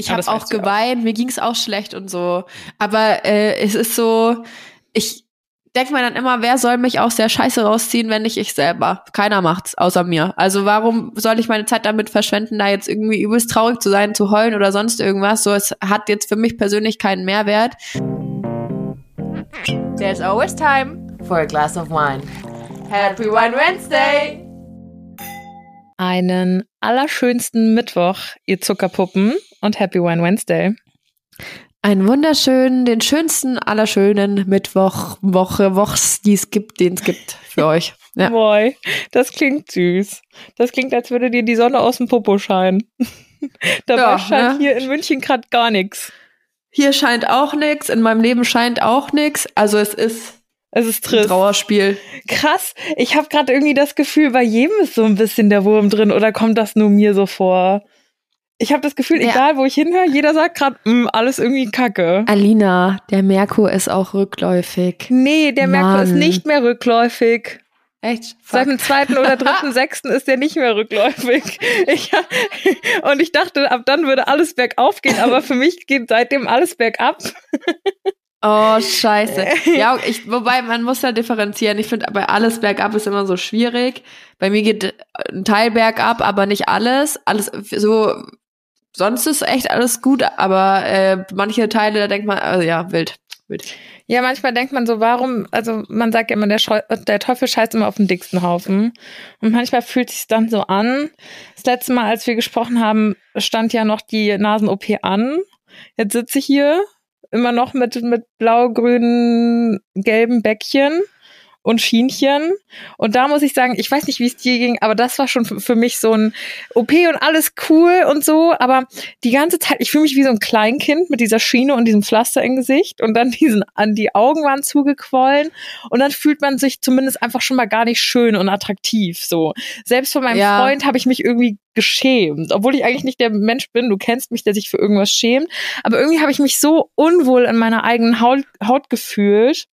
Ich habe auch geweint, auch. mir ging's auch schlecht und so. Aber äh, es ist so, ich denke mir dann immer, wer soll mich aus der Scheiße rausziehen, wenn nicht ich selber? Keiner macht's, außer mir. Also warum soll ich meine Zeit damit verschwenden, da jetzt irgendwie übelst traurig zu sein, zu heulen oder sonst irgendwas? So, es hat jetzt für mich persönlich keinen Mehrwert. There's always time for a glass of wine. Happy Wine Wednesday! Einen allerschönsten Mittwoch, ihr Zuckerpuppen, und Happy Wine Wednesday. Einen wunderschönen, den schönsten aller schönen Mittwoch, Woche, Wochs, die es gibt, den es gibt für euch. Ja. Boy, das klingt süß. Das klingt, als würde dir die Sonne aus dem Popo scheinen. Dabei ja, scheint ne? hier in München gerade gar nichts. Hier scheint auch nichts, in meinem Leben scheint auch nichts. Also es ist es ist trist. Ein Trauerspiel. Krass. Ich habe gerade irgendwie das Gefühl, bei jedem ist so ein bisschen der Wurm drin oder kommt das nur mir so vor? Ich habe das Gefühl, ja. egal wo ich hinhöre, jeder sagt gerade, mm, alles irgendwie kacke. Alina, der Merkur ist auch rückläufig. Nee, der Mann. Merkur ist nicht mehr rückläufig. Echt? Fuck. Seit dem zweiten oder dritten, sechsten ist der nicht mehr rückläufig. Ich, und ich dachte, ab dann würde alles bergauf gehen, aber für mich geht seitdem alles bergab. Oh, scheiße. Ja, ich, wobei man muss da differenzieren. Ich finde, aber alles bergab ist immer so schwierig. Bei mir geht ein Teil bergab, aber nicht alles. Alles so sonst ist echt alles gut, aber äh, manche Teile, da denkt man, also ja, wild, wild. Ja, manchmal denkt man so, warum, also man sagt ja immer, der, der Teufel scheißt immer auf den dicksten Haufen. Und manchmal fühlt sich dann so an. Das letzte Mal, als wir gesprochen haben, stand ja noch die Nasen-OP an. Jetzt sitze ich hier immer noch mit, mit blau-grünen, gelben Bäckchen und Schienchen. Und da muss ich sagen, ich weiß nicht, wie es dir ging, aber das war schon für mich so ein OP und alles cool und so. Aber die ganze Zeit, ich fühle mich wie so ein Kleinkind mit dieser Schiene und diesem Pflaster im Gesicht und dann diesen an die Augen waren zugequollen. Und dann fühlt man sich zumindest einfach schon mal gar nicht schön und attraktiv. So. Selbst von meinem ja. Freund habe ich mich irgendwie geschämt, obwohl ich eigentlich nicht der Mensch bin, du kennst mich, der sich für irgendwas schämt, aber irgendwie habe ich mich so unwohl in meiner eigenen Haut, Haut gefühlt,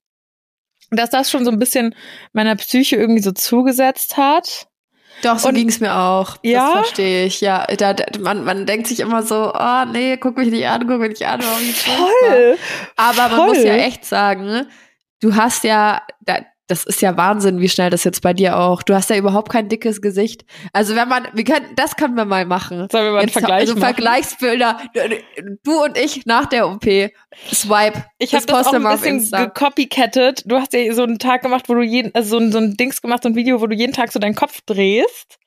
dass das schon so ein bisschen meiner Psyche irgendwie so zugesetzt hat. Doch, so ging es mir auch. Ja? Das verstehe ich. Ja, da, da, man, man denkt sich immer so, oh nee, guck mich nicht an, guck mich nicht an. Oh, Voll. Aber man muss ja echt sagen, du hast ja, da, das ist ja Wahnsinn, wie schnell das jetzt bei dir auch. Du hast ja überhaupt kein dickes Gesicht. Also wenn man, wir können, das können wir mal machen. Sollen wir mal einen jetzt, Vergleich also machen? Vergleichsbilder. Du und ich nach der OP. Swipe. Ich habe das, das auch ein bisschen gecopycattet. Du hast ja so einen Tag gemacht, wo du jeden, also so ein, so ein Dings gemacht, so ein Video, wo du jeden Tag so deinen Kopf drehst.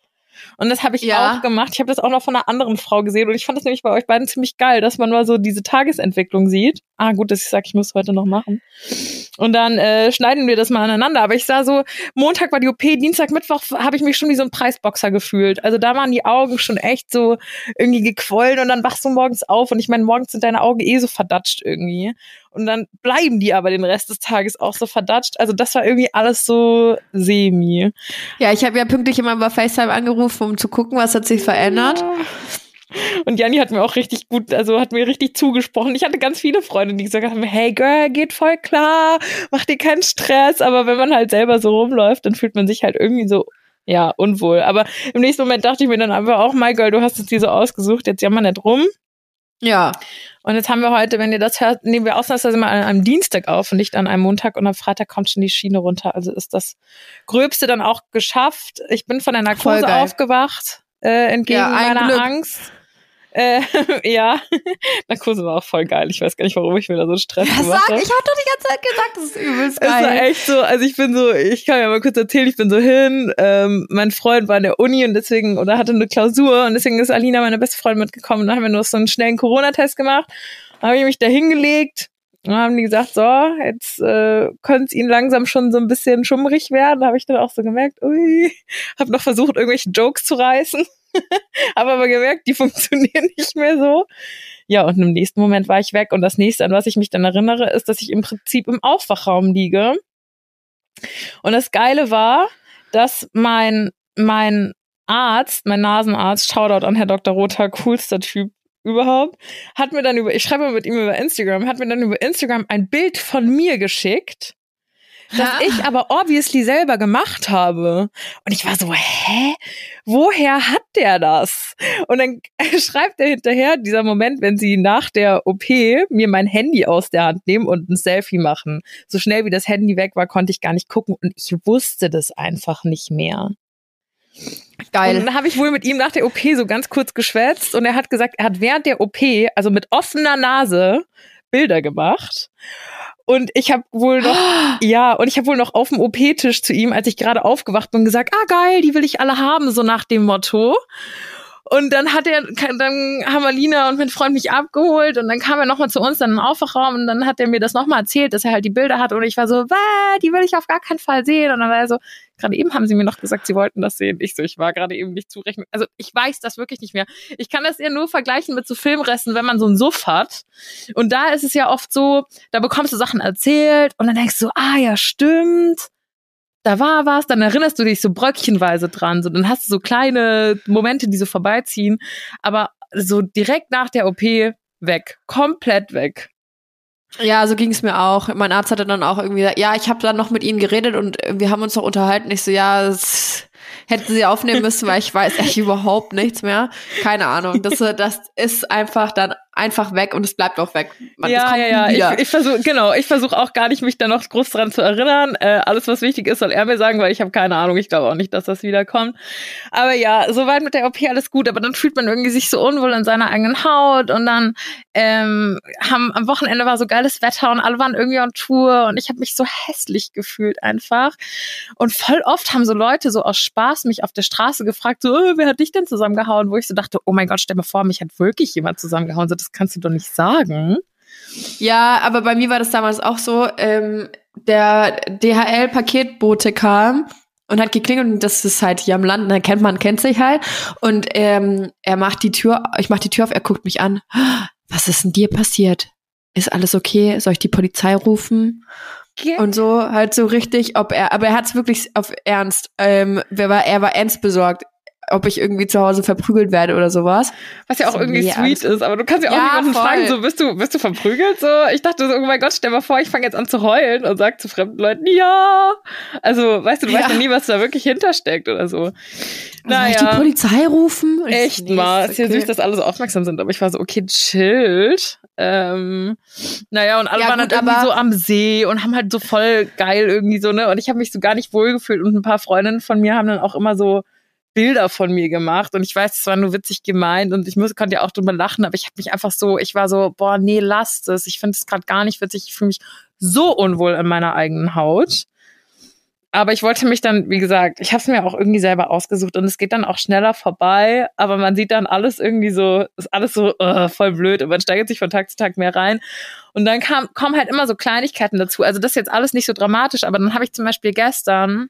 Und das habe ich ja. auch gemacht. Ich habe das auch noch von einer anderen Frau gesehen und ich fand das nämlich bei euch beiden ziemlich geil, dass man mal so diese Tagesentwicklung sieht. Ah, gut, dass ich sage, ich muss heute noch machen. Und dann äh, schneiden wir das mal aneinander. Aber ich sah so, Montag war die OP, Dienstag, Mittwoch habe ich mich schon wie so ein Preisboxer gefühlt. Also da waren die Augen schon echt so irgendwie gequollen und dann wachst du morgens auf und ich meine, morgens sind deine Augen eh so verdatscht irgendwie. Und dann bleiben die aber den Rest des Tages auch so verdatscht. Also das war irgendwie alles so semi. Ja, ich habe ja pünktlich immer bei FaceTime angerufen, um zu gucken, was hat sich verändert. Ja. Und Janni hat mir auch richtig gut, also hat mir richtig zugesprochen. Ich hatte ganz viele Freunde, die gesagt haben, hey Girl, geht voll klar, mach dir keinen Stress. Aber wenn man halt selber so rumläuft, dann fühlt man sich halt irgendwie so, ja, unwohl. Aber im nächsten Moment dachte ich mir dann einfach auch, my Girl, du hast es dir so ausgesucht, jetzt jammer nicht rum. Ja. Und jetzt haben wir heute, wenn ihr das hört, nehmen wir ausnahmsweise mal an einem Dienstag auf und nicht an einem Montag und am Freitag kommt schon die Schiene runter. Also ist das Gröbste dann auch geschafft. Ich bin von der Narkose aufgewacht, äh, entgegen ja, meiner Glück. Angst. Äh, ja, Narkose war auch voll geil. Ich weiß gar nicht, warum ich mir da so Stress ja, gemacht habe. Ich habe doch die ganze Zeit gesagt, das ist übelst geil. Es war echt so, also ich bin so, ich kann ja mal kurz erzählen, ich bin so hin, ähm, mein Freund war in der Uni und deswegen, oder hatte eine Klausur und deswegen ist Alina, meine beste Freundin, mitgekommen und dann haben wir nur so einen schnellen Corona-Test gemacht. Dann habe ich mich da hingelegt und dann haben die gesagt, so, jetzt äh, könnte es ihnen langsam schon so ein bisschen schummrig werden. Da habe ich dann auch so gemerkt, ui, habe noch versucht, irgendwelche Jokes zu reißen. habe aber gemerkt, die funktionieren nicht mehr so. Ja, und im nächsten Moment war ich weg. Und das nächste, an was ich mich dann erinnere, ist, dass ich im Prinzip im Aufwachraum liege. Und das Geile war, dass mein, mein Arzt, mein Nasenarzt, Shoutout an Herr Dr. Rother, coolster Typ überhaupt, hat mir dann über, ich schreibe mit ihm über Instagram, hat mir dann über Instagram ein Bild von mir geschickt, das ich aber obviously selber gemacht habe. Und ich war so, hä? Woher hat der das? Und dann schreibt er hinterher, dieser Moment, wenn sie nach der OP mir mein Handy aus der Hand nehmen und ein Selfie machen. So schnell wie das Handy weg war, konnte ich gar nicht gucken und ich wusste das einfach nicht mehr. Und Geil. dann habe ich wohl mit ihm nach der OP so ganz kurz geschwätzt und er hat gesagt, er hat während der OP, also mit offener Nase, Bilder gemacht. Und ich habe wohl noch, ja, und ich habe wohl noch auf dem OP-Tisch zu ihm, als ich gerade aufgewacht bin, gesagt, ah geil, die will ich alle haben, so nach dem Motto. Und dann hat er, dann haben Alina und mein Freund mich abgeholt und dann kam er nochmal zu uns, dann im Aufwachraum und dann hat er mir das nochmal erzählt, dass er halt die Bilder hat und ich war so, die will ich auf gar keinen Fall sehen. Und dann war er so, gerade eben haben sie mir noch gesagt, sie wollten das sehen. Ich so, ich war gerade eben nicht zurechnen. Also ich weiß das wirklich nicht mehr. Ich kann das eher nur vergleichen mit so Filmresten, wenn man so einen Suff hat. Und da ist es ja oft so, da bekommst du Sachen erzählt und dann denkst du, ah ja, stimmt da war was, dann erinnerst du dich so bröckchenweise dran, so dann hast du so kleine Momente, die so vorbeiziehen, aber so direkt nach der OP weg, komplett weg. Ja, so ging es mir auch. Mein Arzt hatte dann auch irgendwie gesagt, ja, ich habe dann noch mit ihnen geredet und wir haben uns noch unterhalten. Ich so, ja, das hätten sie aufnehmen müssen, weil ich weiß echt überhaupt nichts mehr. Keine Ahnung. Das, das ist einfach dann einfach weg und es bleibt auch weg. Man, ja, ja, ja. Ich, ich versuche, genau, ich versuche auch gar nicht, mich da noch groß dran zu erinnern. Äh, alles, was wichtig ist, soll er mir sagen, weil ich habe keine Ahnung. Ich glaube auch nicht, dass das wiederkommt. Aber ja, soweit mit der OP alles gut. Aber dann fühlt man irgendwie sich so unwohl in seiner eigenen Haut und dann ähm, haben am Wochenende war so geiles Wetter und alle waren irgendwie on Tour und ich habe mich so hässlich gefühlt einfach. Und voll oft haben so Leute so aus Spaß mich auf der Straße gefragt, so, äh, wer hat dich denn zusammengehauen? Wo ich so dachte, oh mein Gott, stell mir vor, mich hat wirklich jemand zusammengehauen. So, das kannst du doch nicht sagen. Ja, aber bei mir war das damals auch so, ähm, der DHL-Paketbote kam und hat geklingelt und das ist halt hier am Land, da kennt man, kennt sich halt. Und ähm, er macht die Tür, ich mach die Tür auf, er guckt mich an. Was ist denn dir passiert? Ist alles okay? Soll ich die Polizei rufen? Und so halt so richtig, ob er, aber er hat es wirklich auf Ernst. Ähm, wer war, er war ernst besorgt, ob ich irgendwie zu Hause verprügelt werde oder sowas. Was ja auch So, irgendwie nee, sweet ist, aber du kannst ja auch Ja, niemanden voll. fragen, so bist du, bist du verprügelt? So, ich dachte so, oh mein Gott, stell mal vor, ich fange jetzt an zu heulen und sag zu fremden Leuten, ja. Also, weißt du, du Ja. weißt ja nie, was da wirklich hintersteckt oder so. Soll ich die Naja, Polizei rufen? Ich echt nee, mal. ist Ist ja okay. süß, dass alle so aufmerksam sind, aber ich war so, okay, chillt. Ähm, naja, und alle Ja, waren gut, halt irgendwie so am See und haben halt so voll geil irgendwie so, ne? Und ich habe mich so gar nicht wohlgefühlt und ein paar Freundinnen von mir haben dann auch immer so Bilder von mir gemacht und ich weiß, es war nur witzig gemeint und ich muss, konnte ja auch drüber lachen, aber ich habe mich einfach so, ich war so, boah, nee, lasst es. Ich finde es gerade gar nicht witzig. Ich fühle mich so unwohl in meiner eigenen Haut. Aber ich wollte mich dann, wie gesagt, ich habe es mir auch irgendwie selber ausgesucht und es geht dann auch schneller vorbei, aber man sieht dann alles irgendwie so, ist alles so äh, voll blöd und man steigert sich von Tag zu Tag mehr rein. Und dann kam, kommen halt immer so Kleinigkeiten dazu. Also das ist jetzt alles nicht so dramatisch, aber dann habe ich zum Beispiel gestern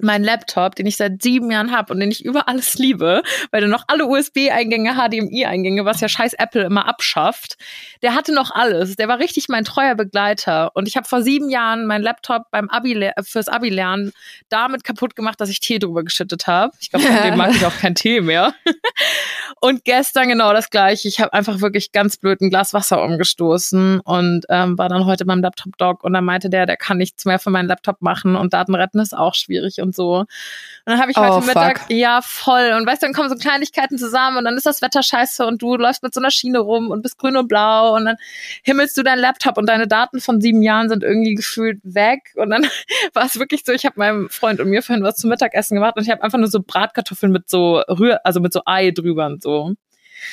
meinen Laptop, den ich seit sieben Jahren habe und den ich über alles liebe, weil der noch alle USB-Eingänge, HDMI-Eingänge, was ja scheiß Apple immer abschafft, der hatte noch alles. Der war richtig mein treuer Begleiter. Und ich habe vor sieben Jahren meinen Laptop beim Abi fürs Abi-Lernen damit kaputt gemacht, dass ich Tee drüber geschüttet habe. Ich glaube, seitdem mag ich auch keinen Tee mehr. Und gestern genau das gleiche. Ich habe einfach wirklich ganz blöd ein Glas Wasser umgestoßen und ähm, war dann heute beim Laptop-Doc und dann meinte der, der kann nichts mehr für meinen Laptop machen und Daten retten ist auch schwierig und so. Und dann habe ich heute Oh, Mittag, fuck. ja voll. Und weißt du, dann kommen so Kleinigkeiten zusammen und dann ist das Wetter scheiße und du läufst mit so einer Schiene rum und bist grün und blau und dann himmelst du deinen Laptop und deine Daten von sieben Jahren sind irgendwie gefühlt weg. Und dann war es wirklich so, ich habe meinem Freund und mir vorhin was zum Mittagessen gemacht und ich habe einfach nur so Bratkartoffeln mit so Rühr, also mit so Ei drüber und so.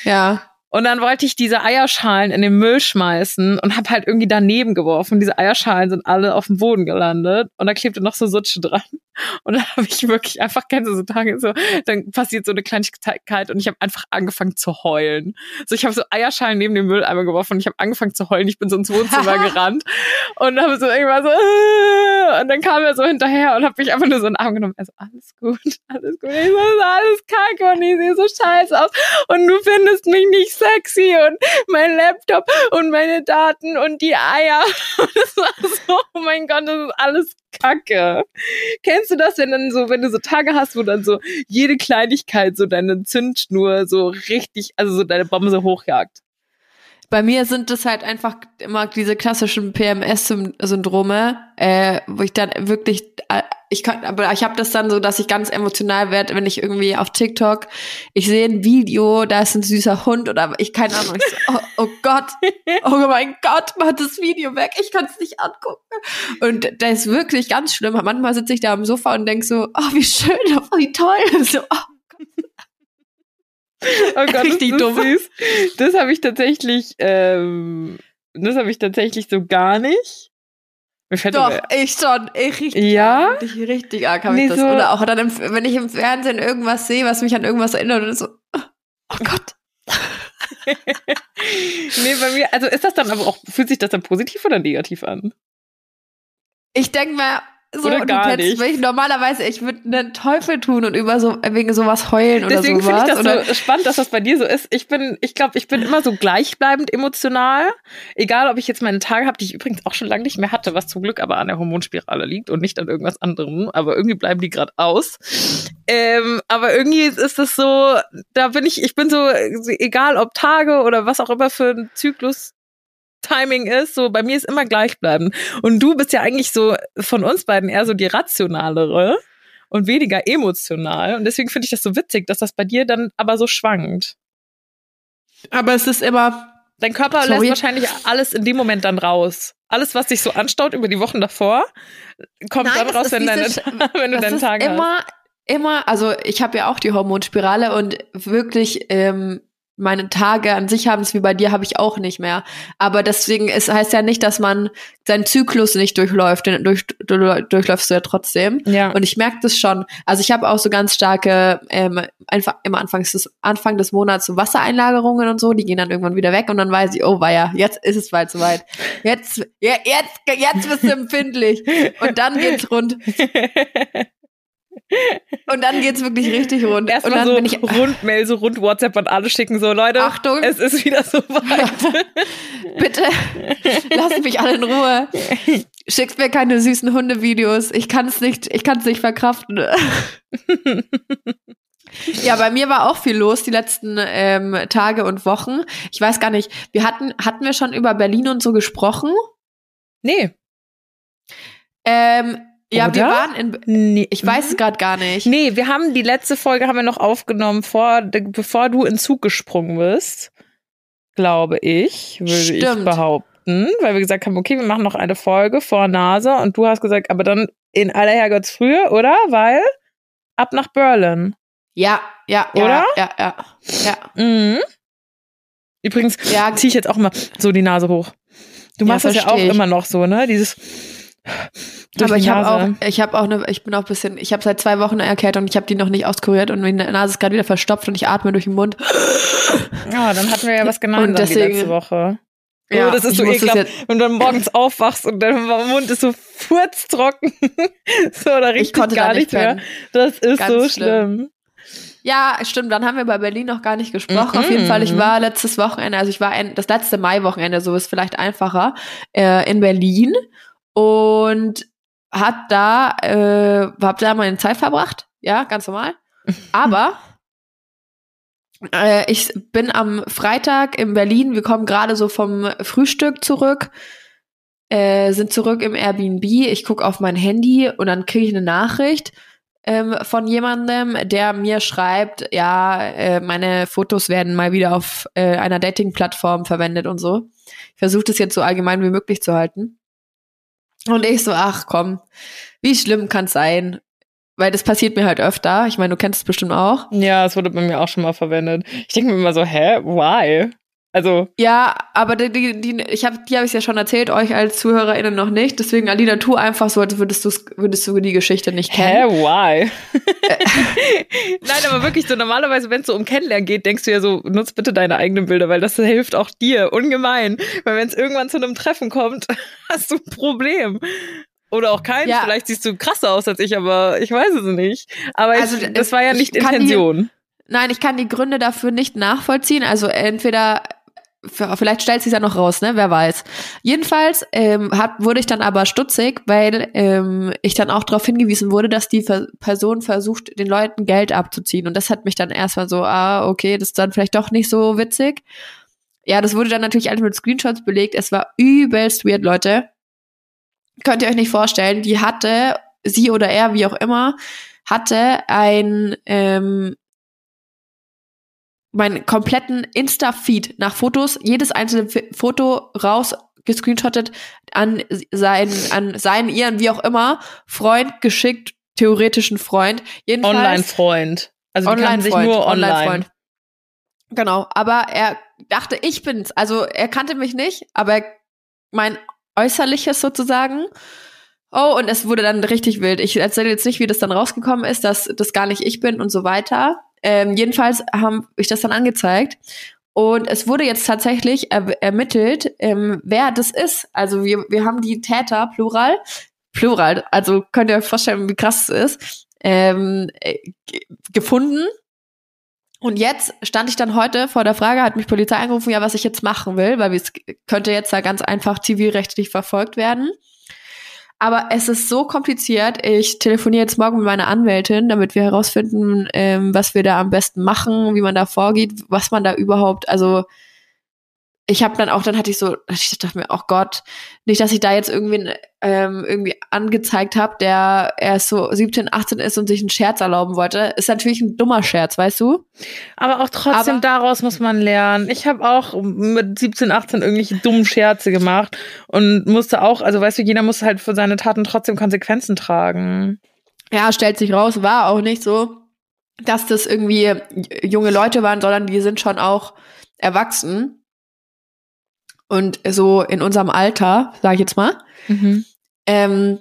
Ja. Und dann wollte ich diese Eierschalen in den Müll schmeißen und habe halt irgendwie daneben geworfen. Diese Eierschalen sind alle auf dem Boden gelandet und da klebte noch so Sutsche dran. Und dann habe ich wirklich einfach, kennst du so Tage, so, dann passiert so eine Kleinigkeit und ich habe einfach angefangen zu heulen. So, ich habe so Eierschalen neben den Mülleimer geworfen und ich habe angefangen zu heulen. Ich bin so ins Wohnzimmer gerannt und habe so irgendwann so, äh, und dann kam er so hinterher und habe mich einfach nur so in den Arm genommen. Also, alles gut, alles gut. Ich so, "Das ist alles kacke und ich sehe so scheiße aus und du findest mich nicht sexy und mein Laptop und meine Daten und die Eier. Und das war so, oh mein Gott, das ist alles Kacke. Kennst du das, wenn dann so, wenn du so Tage hast, wo dann so jede Kleinigkeit so deine Zündschnur so richtig, also so deine Bombe so hochjagt? Bei mir sind es halt einfach immer diese klassischen PMS-Syndrome, äh, wo ich dann wirklich, äh, ich kann, aber ich habe das dann so, dass ich ganz emotional werde, wenn ich irgendwie auf TikTok, ich sehe ein Video, da ist ein süßer Hund oder ich keine Ahnung, ich so, oh, oh Gott, oh mein Gott, mach das Video weg, ich kann es nicht angucken. Und das ist wirklich ganz schlimm. Manchmal sitze ich da am Sofa und denk so, oh wie schön, oh, wie toll, so, oh Oh Gott, Richtig das ist dumm. süß. Das habe ich tatsächlich, ähm, das habe ich tatsächlich so gar nicht. Mir fällt Doch, aber- ich schon. Ich richtig Ja? Richtig, richtig arg habe Nee, ich das. so- Oder auch dann, im, wenn ich im Fernsehen irgendwas sehe, was mich an irgendwas erinnert, und so, oh Gott. nee, bei mir, also ist das dann aber auch, fühlt sich das dann positiv oder negativ an? Ich denke mir, so, Oder gar nicht. mich normalerweise, ich würde einen Teufel tun und über so, wegen sowas heulen oder Deswegen finde sowas. ich das oder, so spannend, dass das bei dir so ist. Ich bin, ich glaube, ich bin immer so gleichbleibend emotional. Egal, ob ich jetzt meine Tage habe, die ich übrigens auch schon lange nicht mehr hatte, was zum Glück aber an der Hormonspirale liegt und nicht an irgendwas anderem. Aber irgendwie bleiben die gerade aus. Ähm, aber irgendwie ist es so, da bin ich, ich bin so, egal ob Tage oder was auch immer für ein Zyklus Timing ist, so bei mir ist immer gleichbleibend. Und du bist ja eigentlich so von uns beiden eher so die rationalere und weniger emotional. Und deswegen finde ich das so witzig, dass das bei dir dann aber so schwankt. aber es ist immer, Dein Körper Sorry. lässt wahrscheinlich alles in dem Moment dann raus. Alles, was sich so anstaut über die Wochen davor, kommt Nein, dann raus, wenn, deine, wenn du deinen Tag hast. immer, immer, also ich habe ja auch die Hormonspirale und wirklich ähm, meine Tage an sich haben es wie bei dir habe ich auch nicht mehr. Aber deswegen es heißt ja nicht, dass man seinen Zyklus nicht durchläuft, den durch, du, durchläufst du ja trotzdem. Ja. Und ich merke das schon. Also ich habe auch so ganz starke, ähm, einfach immer Anfangs des, Anfang des Monats so Wassereinlagerungen und so, die gehen dann irgendwann wieder weg und dann weiß ich, oh weia, jetzt ist es bald soweit. Jetzt, ja, jetzt, jetzt bist du empfindlich. Und dann geht's rund. Und dann geht's wirklich richtig rund. und Erstmal dann so bin ich, rund Mail, so rund WhatsApp an alle schicken, so Leute, Achtung. es ist wieder soweit. bitte, lasst mich alle in Ruhe. Schickt mir keine süßen Hundevideos. Ich kann's nicht, ich kann's nicht verkraften. Ja, bei mir war auch viel los die letzten ähm, Tage und Wochen. Ich weiß gar nicht, wir hatten, hatten wir schon über Berlin und so gesprochen? nee. Ähm, ja, wir Oder? waren in, nee. ich weiß es gerade gar nicht. Nee, wir haben die letzte Folge haben wir noch aufgenommen, vor, bevor du in Zug gesprungen bist. Glaube ich, würde ich Stimmt. behaupten. Weil wir gesagt haben, okay, wir machen noch eine Folge vor Nase und du hast gesagt, aber dann in aller Herrgottsfrühe, oder? Weil ab nach Berlin. Ja, ja, ja, Oder? ja, ja, ja. Mhm. Übrigens Ja, ziehe ich jetzt auch mal so die Nase hoch. Du Ja, machst das ja auch ich. immer noch so, ne? Dieses aber ich habe auch, ich habe auch eine, ich bin auch ein bisschen, ich habe seit zwei Wochen eine Erkältung und ich habe die noch nicht auskuriert und meine Nase ist gerade wieder verstopft und ich atme durch den Mund. Ja, dann hatten wir ja was gemeinsam Und deswegen- die letzte Woche. Ja, oh, das ist ich so ekelhaft, wenn du dann morgens aufwachst und dein Mund ist so furztrocken. so, da Ich riecht konnte gar nicht mehr. Das ist Ganz so schlimm. schlimm. Ja, stimmt. Dann haben wir über Berlin noch gar nicht gesprochen. Mhm. Auf jeden Fall, ich war letztes Wochenende, also ich war ein, das letzte Maiwochenende, so ist vielleicht einfacher, äh, in Berlin und hat da, äh, hab da meine Zeit verbracht. Ja, ganz normal. Aber äh, ich bin am Freitag in Berlin. Wir kommen gerade so vom Frühstück zurück, äh, sind zurück im Airbnb. Ich gucke auf mein Handy und dann kriege ich eine Nachricht ähm, von jemandem, der mir schreibt, ja, äh, meine Fotos werden mal wieder auf äh, einer Dating-Plattform verwendet und so. Ich versuche das jetzt so allgemein wie möglich zu halten. Und ich so, ach komm, wie schlimm kann's sein? Weil das passiert mir halt öfter. Ich meine, du kennst es bestimmt auch. Ja, es wurde bei mir auch schon mal verwendet. Ich denke mir immer so, hä, why? Also, Ja, aber die, die, die ich habe, die habe ich ja schon erzählt, euch als ZuhörerInnen noch nicht. Deswegen, Alina, tu einfach so, als würdest du würdest du die Geschichte nicht hä, kennen. why? Nein, aber wirklich so, normalerweise, wenn es so um Kennenlernen geht, denkst du ja so, nutz bitte deine eigenen Bilder, weil das hilft auch dir ungemein. Weil wenn es irgendwann zu einem Treffen kommt, hast du ein Problem. Oder auch keins. Ja. Vielleicht siehst du krasser aus als ich, aber ich weiß es nicht. Aber Also, ich, das war ja ich nicht kann die- Intention. Nein, ich kann die Gründe dafür nicht nachvollziehen. Also entweder vielleicht stellt sich ja noch raus, ne? Wer weiß. Jedenfalls ähm, hab, wurde ich dann aber stutzig, weil ähm, ich dann auch darauf hingewiesen wurde, dass die Ver Person versucht, den Leuten Geld abzuziehen. Und das hat mich dann erstmal so, ah, okay, das ist dann vielleicht doch nicht so witzig. Ja, das wurde dann natürlich alles mit Screenshots belegt. Es war übelst weird, Leute. Könnt ihr euch nicht vorstellen. Die hatte, sie oder er, wie auch immer, hatte ein, ähm, meinen kompletten Insta-Feed nach Fotos, jedes einzelne Foto raus gescreenshottet, an seinen, an seinen, ihren, wie auch immer, Freund geschickt, theoretischen Freund. Jedenfalls, Online-Freund. Also kannten sich nur online. Online-Freund. Genau, aber er dachte, ich bin's. Also er kannte mich nicht, aber mein Äußerliches sozusagen. Oh, und es wurde dann richtig wild. Ich erzähle jetzt nicht, wie das dann rausgekommen ist, dass das gar nicht ich bin und so weiter. Ähm, jedenfalls haben ich das dann angezeigt. Und es wurde jetzt tatsächlich er ermittelt, ähm, wer das ist. Also wir, wir haben die Täter, Plural, Plural, also könnt ihr euch vorstellen, wie krass es ist, ähm, äh, gefunden. Und jetzt stand ich dann heute vor der Frage, hat mich Polizei angerufen, ja, was ich jetzt machen will, weil es könnte jetzt da ganz einfach zivilrechtlich verfolgt werden. Aber es ist so kompliziert. Ich telefoniere jetzt morgen mit meiner Anwältin, damit wir herausfinden, ähm, was wir da am besten machen, wie man da vorgeht, was man da überhaupt, also ich habe dann auch, dann hatte ich so, ich dachte mir, oh Gott, nicht, dass ich da jetzt irgendwie ähm, irgendwie angezeigt habe, der erst so 17, 18 ist und sich einen Scherz erlauben wollte. Ist natürlich ein dummer Scherz, weißt du? Aber auch trotzdem Aber daraus muss man lernen. Ich habe auch mit 17, 18 irgendwelche dummen Scherze gemacht und musste auch, also weißt du, jeder muss halt für seine Taten trotzdem Konsequenzen tragen. Ja, stellt sich raus, war auch nicht so, dass das irgendwie junge Leute waren, sondern die sind schon auch erwachsen und so in unserem Alter, sage ich jetzt mal, mhm. ähm,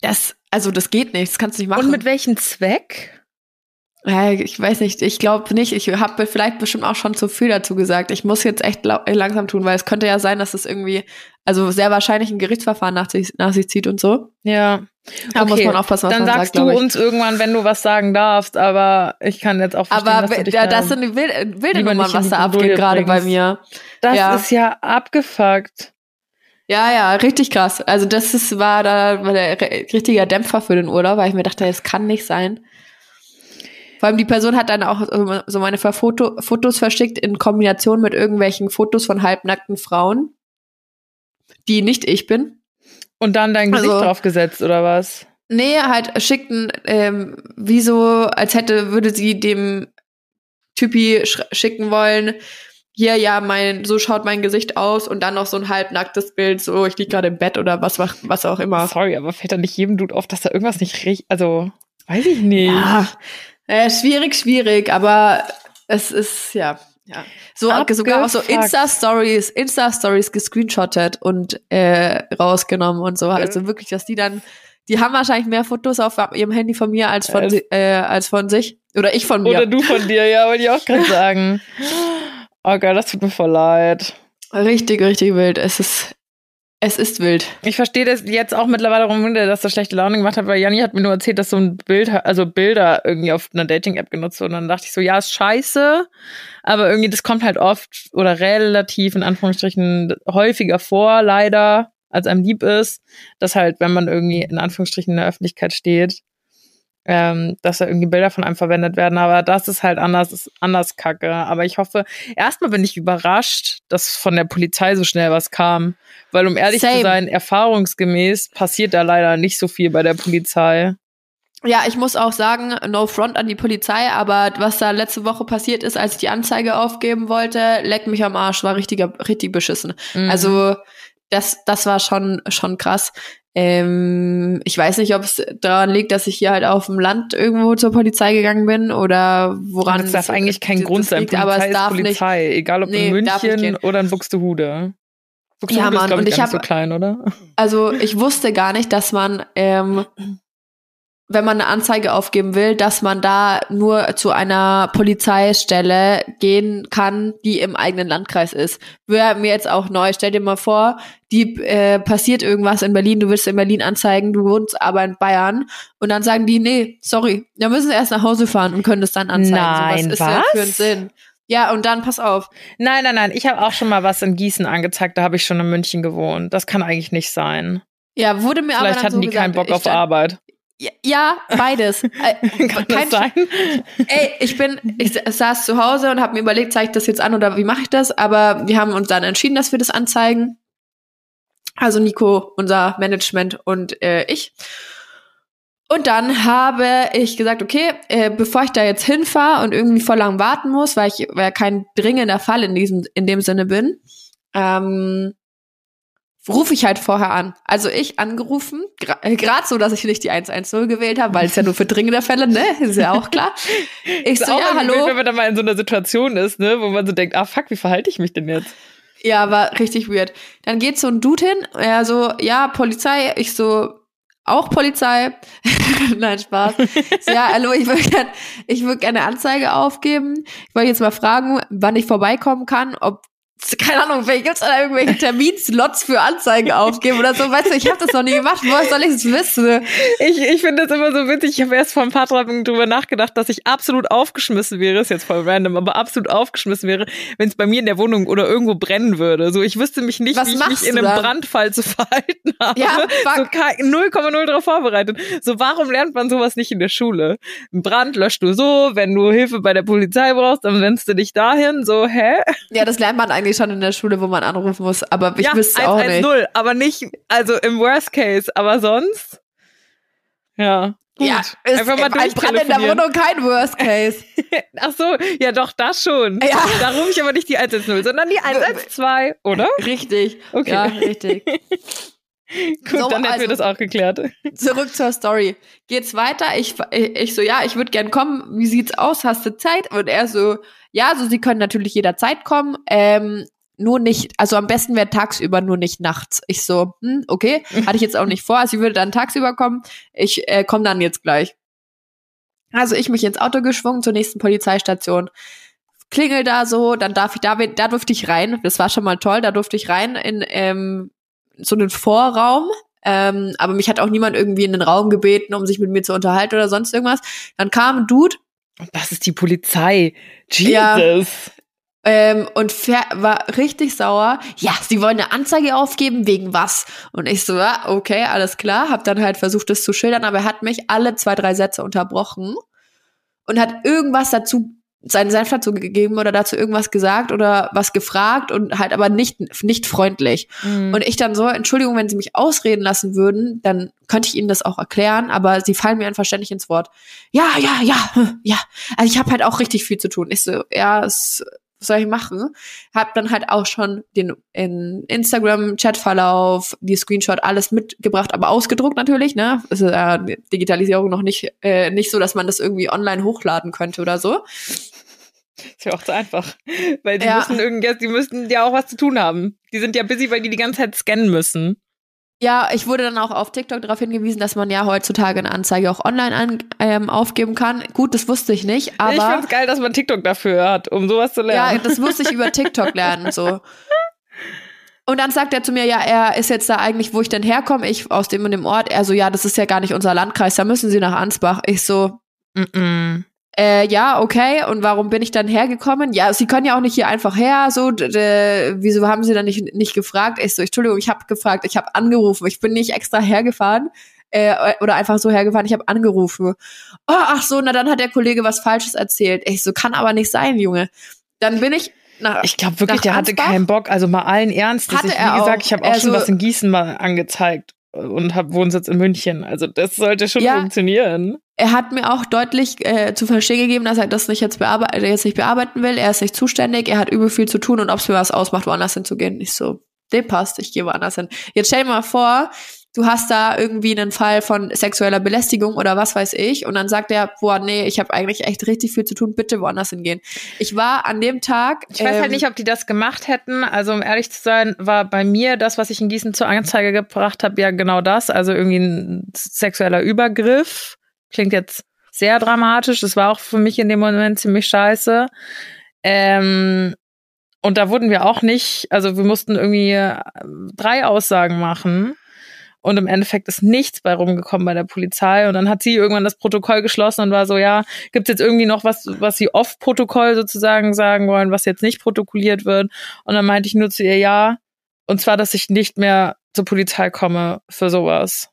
das, also das geht nicht, das kannst du nicht machen. Und mit welchem Zweck? Ich weiß nicht, ich glaube nicht. Ich habe vielleicht bestimmt auch schon zu viel dazu gesagt. Ich muss jetzt echt langsam tun, weil es könnte ja sein, dass es irgendwie, also sehr wahrscheinlich ein Gerichtsverfahren nach sich, nach sich zieht und so. Ja. Da okay. muss man aufpassen, was Dann man sagst sagt, du uns irgendwann, wenn du was sagen darfst, aber ich kann jetzt auch verstehen, aber dass du dich da das sind wilde, wilde Nummern, was da abgeht gerade bei mir. Das ja. ist ja abgefuckt. Ja, ja, richtig krass. Also das ist, war da war der richtiger Dämpfer für den Urlaub, weil ich mir dachte, es kann nicht sein. Vor allem die Person hat dann auch so meine Foto, Fotos verschickt in Kombination mit irgendwelchen Fotos von halbnackten Frauen, die nicht ich bin. Und dann dein Gesicht also, draufgesetzt, oder was? Nee, halt schickten, ähm, wie so, als hätte, würde sie dem Typi schicken wollen, hier, ja, mein, so schaut mein Gesicht aus und dann noch so ein halbnacktes Bild, so, ich lieg gerade im Bett oder was, was auch immer. Sorry, aber fällt da nicht jedem Dude auf, dass da irgendwas nicht richtig, also, weiß ich nicht. Ja, äh, schwierig, schwierig, aber es ist, ja, ja. So, Abgefuckt. sogar auch so Insta-Stories, Insta-Stories gescreenshottet und äh, rausgenommen und so. Also wirklich, dass die dann, die haben wahrscheinlich mehr Fotos auf ihrem Handy von mir als von, äh, als von sich. Oder ich von mir. Oder du von dir, ja, wollte ich auch gerade sagen. Oh Gott, das tut mir voll leid. Richtig, richtig wild. Es ist es ist wild. Ich verstehe das jetzt auch mittlerweile, warum dass das schlechte Laune gemacht hat, weil Janni hat mir nur erzählt, dass so ein Bild, also Bilder irgendwie auf einer Dating-App genutzt wurden. Und dann dachte ich so, ja, ist scheiße, aber irgendwie, das kommt halt oft oder relativ in Anführungsstrichen häufiger vor, leider, als einem lieb ist, dass halt, wenn man irgendwie in Anführungsstrichen in der Öffentlichkeit steht, ähm, dass da irgendwie Bilder von einem verwendet werden. Aber das ist halt anders, ist anders kacke. Aber ich hoffe, erstmal bin ich überrascht, dass von der Polizei so schnell was kam. Weil um ehrlich Same. zu sein, erfahrungsgemäß passiert da leider nicht so viel bei der Polizei. Ja, ich muss auch sagen, no front an die Polizei, aber was da letzte Woche passiert ist, als ich die Anzeige aufgeben wollte, leck mich am Arsch, war richtiger, richtig beschissen. Mhm. Also, das, das war schon, schon krass. Ähm, ich weiß nicht, ob es daran liegt, dass ich hier halt auf dem Land irgendwo zur Polizei gegangen bin oder woran. Das darf eigentlich kein Grund sein. Polizei aber es darf Polizei, nicht, egal ob nee, in München oder in Buxtehude. Buxtehude ja, Mann, ist, und ich, ich habe so klein, oder? Also ich wusste gar nicht, dass man ähm, wenn man eine Anzeige aufgeben will, dass man da nur zu einer Polizeistelle gehen kann, die im eigenen Landkreis ist. Wäre mir jetzt auch neu. Stell dir mal vor, die äh, passiert irgendwas in Berlin, du willst in Berlin anzeigen, du wohnst aber in Bayern und dann sagen die, nee, sorry, da müssen sie erst nach Hause fahren und können das dann anzeigen. Nein, so, was, was? ist für einen Sinn? Ja, und dann pass auf. Nein, nein, nein, ich habe auch schon mal was in Gießen angezeigt, da habe ich schon in München gewohnt. Das kann eigentlich nicht sein. Ja, wurde mir Vielleicht aber hatten so die gesagt, keinen Bock auf Arbeit. Ja, beides. Äh, Kann kein- das sein? Ey, ich bin, ich saß zu Hause und habe mir überlegt, zeige ich das jetzt an oder wie mache ich das? Aber wir haben uns dann entschieden, dass wir das anzeigen. Also Nico, unser Management und äh, ich. Und dann habe ich gesagt, okay, äh, bevor ich da jetzt hinfahre und irgendwie voll lang warten muss, weil ich weil kein dringender Fall in diesem in dem Sinne bin, ähm, rufe ich halt vorher an. Also ich angerufen, gerade so, dass ich nicht die 110 gewählt habe, weil es ja nur für dringende Fälle, ne? Ist ja auch klar. Ich so, auch ja, hallo. wild, wenn man dann mal in so einer Situation ist, ne, wo man so denkt, ah fuck, wie verhalte ich mich denn jetzt? Ja, war richtig weird. Dann geht so ein Dude hin, er so, ja, Polizei, ich so, auch Polizei. Nein, Spaß. So, ja, hallo, ich würde gerne ich würd gerne Anzeige aufgeben. Ich wollte jetzt mal fragen, wann ich vorbeikommen kann, ob keine Ahnung, vielleicht gibt's da irgendwelche Terminslots für Anzeigen aufgeben oder so. Weißt du, ich habe das noch nie gemacht. Woher soll ich es wissen? Ich, ich finde das immer so witzig. Ich habe erst vor ein paar Tagen drüber nachgedacht, dass ich absolut aufgeschmissen wäre, ist jetzt voll random, aber absolut aufgeschmissen wäre, wenn es bei mir in der Wohnung oder irgendwo brennen würde. So, ich wüsste mich nicht, Was wie ich mich in einem dann? Brandfall zu verhalten habe. Ja, so fuck. kein- 0,0 darauf vorbereitet. So, warum lernt man sowas nicht in der Schule? Ein Brand löscht du so, wenn du Hilfe bei der Polizei brauchst, dann wendest du dich dahin. So, hä? Ja, das lernt man eigentlich schon in der Schule, wo man anrufen muss. Aber ich ja, wüsste auch nicht. 110, aber nicht, also im Worst Case, aber sonst? Ja. Gut. Ja, ist Einfach mal ein Brand in der. Wohnung kein Worst Case. Ach so, ja doch, das schon. Ja. Da rufe ich aber nicht die 110, sondern die 112, oder? Richtig. Okay. Ja, richtig. Gut, So, dann hätten wir also- das auch geklärt. Zurück zur Story. Geht's weiter? Ich, ich, ich so, ja, ich würde gern kommen. Wie sieht's aus? Hast du Zeit? Und er so, ja, so, sie können natürlich jederzeit kommen. Ähm, nur nicht, also am besten wäre tagsüber, nur nicht nachts. Ich so, hm, okay, hatte ich jetzt auch nicht vor. Also ich würde dann tagsüber kommen. Ich äh, komme dann jetzt gleich. Also ich mich ins Auto geschwungen zur nächsten Polizeistation. Klingel da so, dann darf ich da, da durfte ich rein. Das war schon mal toll. Da durfte ich rein in ähm, so einen Vorraum. Ähm, aber mich hat auch niemand irgendwie in den Raum gebeten, um sich mit mir zu unterhalten oder sonst irgendwas. Dann kam ein Dude Das ist die Polizei. Ja. Jesus. ähm, und war richtig sauer. Ja, sie wollen eine Anzeige aufgeben, wegen was? Und ich so, ja, okay, alles klar. Hab dann halt versucht, das zu schildern, aber er hat mich alle zwei, drei Sätze unterbrochen und hat irgendwas dazu, seinen Senf dazu gegeben oder dazu irgendwas gesagt oder was gefragt und halt aber nicht, nicht freundlich. Mhm. Und ich dann so, Entschuldigung, wenn Sie mich ausreden lassen würden, dann könnte ich Ihnen das auch erklären, aber Sie fallen mir einfach ständig ins Wort. Ja, ja, ja, ja. Also ich habe halt auch richtig viel zu tun. Ich so, ja, es, was soll ich machen? Hab dann halt auch schon den in Instagram-Chatverlauf, die Screenshot, alles mitgebracht, aber ausgedruckt natürlich, ne? Ist ja Digitalisierung noch nicht, äh, nicht so, dass man das irgendwie online hochladen könnte oder so. Ist ja auch zu einfach. Weil die Ja. müssen irgendwie, die müssen ja auch was zu tun haben. Die sind ja busy, weil die die ganze Zeit scannen müssen. Ja, ich wurde dann auch auf TikTok darauf hingewiesen, dass man ja heutzutage eine Anzeige auch online an, ähm, aufgeben kann. Gut, das wusste ich nicht, ich aber find's geil, dass man TikTok dafür hat, um sowas zu ja, lernen. das musste ich über TikTok lernen so. Und dann sagt er zu mir, ja, er ist jetzt da eigentlich, wo ich denn herkomme, ich aus dem und dem Ort. Er so, ja, das ist ja gar nicht unser Landkreis, da müssen Sie nach Ansbach. Ich so, Mm-mm. Äh, ja, okay. Und warum bin ich dann hergekommen? Ja, Sie können ja auch nicht hier einfach her. So, wieso haben Sie dann nicht nicht gefragt? Ich so, Entschuldigung, ich habe gefragt, ich habe angerufen. Ich bin nicht extra hergefahren äh, oder einfach so hergefahren. Ich habe angerufen. Oh, ach so, na dann hat der Kollege was Falsches erzählt. Ich so, kann aber nicht sein, Junge. Dann bin ich nach. Ich glaube wirklich, der hatte Ansbach? keinen Bock. Also mal allen Ernstes. Hatte ich, wie er gesagt, auch. ich habe auch Er schon was in Gießen mal angezeigt und habe Wohnsitz in München. Also das sollte schon Ja. funktionieren. er hat mir auch deutlich äh, zu verstehen gegeben, dass er das nicht jetzt, bearbeiten, jetzt nicht bearbeiten will. Er ist nicht zuständig, er hat übel viel zu tun und ob es mir was ausmacht, woanders hinzugehen. Ich so, dem passt, ich gehe woanders hin. Jetzt stell dir mal vor, du hast da irgendwie einen Fall von sexueller Belästigung oder was weiß ich und dann sagt er, boah, nee, ich habe eigentlich echt richtig viel zu tun, bitte woanders hingehen. Ich war an dem Tag. Ich weiß ähm, halt nicht, ob die das gemacht hätten. Also um ehrlich zu sein, war bei mir das, was ich in Gießen zur Anzeige gebracht habe, ja genau das. Also irgendwie ein sexueller Übergriff. Klingt jetzt sehr dramatisch. Das war auch für mich in dem Moment ziemlich scheiße. Ähm, und da wurden wir auch nicht, also wir mussten irgendwie äh, drei Aussagen machen. Und im Endeffekt ist nichts bei rumgekommen bei der Polizei. Und dann hat sie irgendwann das Protokoll geschlossen und war so, ja, gibt's jetzt irgendwie noch was, was sie off Protokoll sozusagen sagen wollen, was jetzt nicht protokolliert wird? Und dann meinte ich nur zu ihr, ja. Und zwar, dass ich nicht mehr zur Polizei komme für sowas.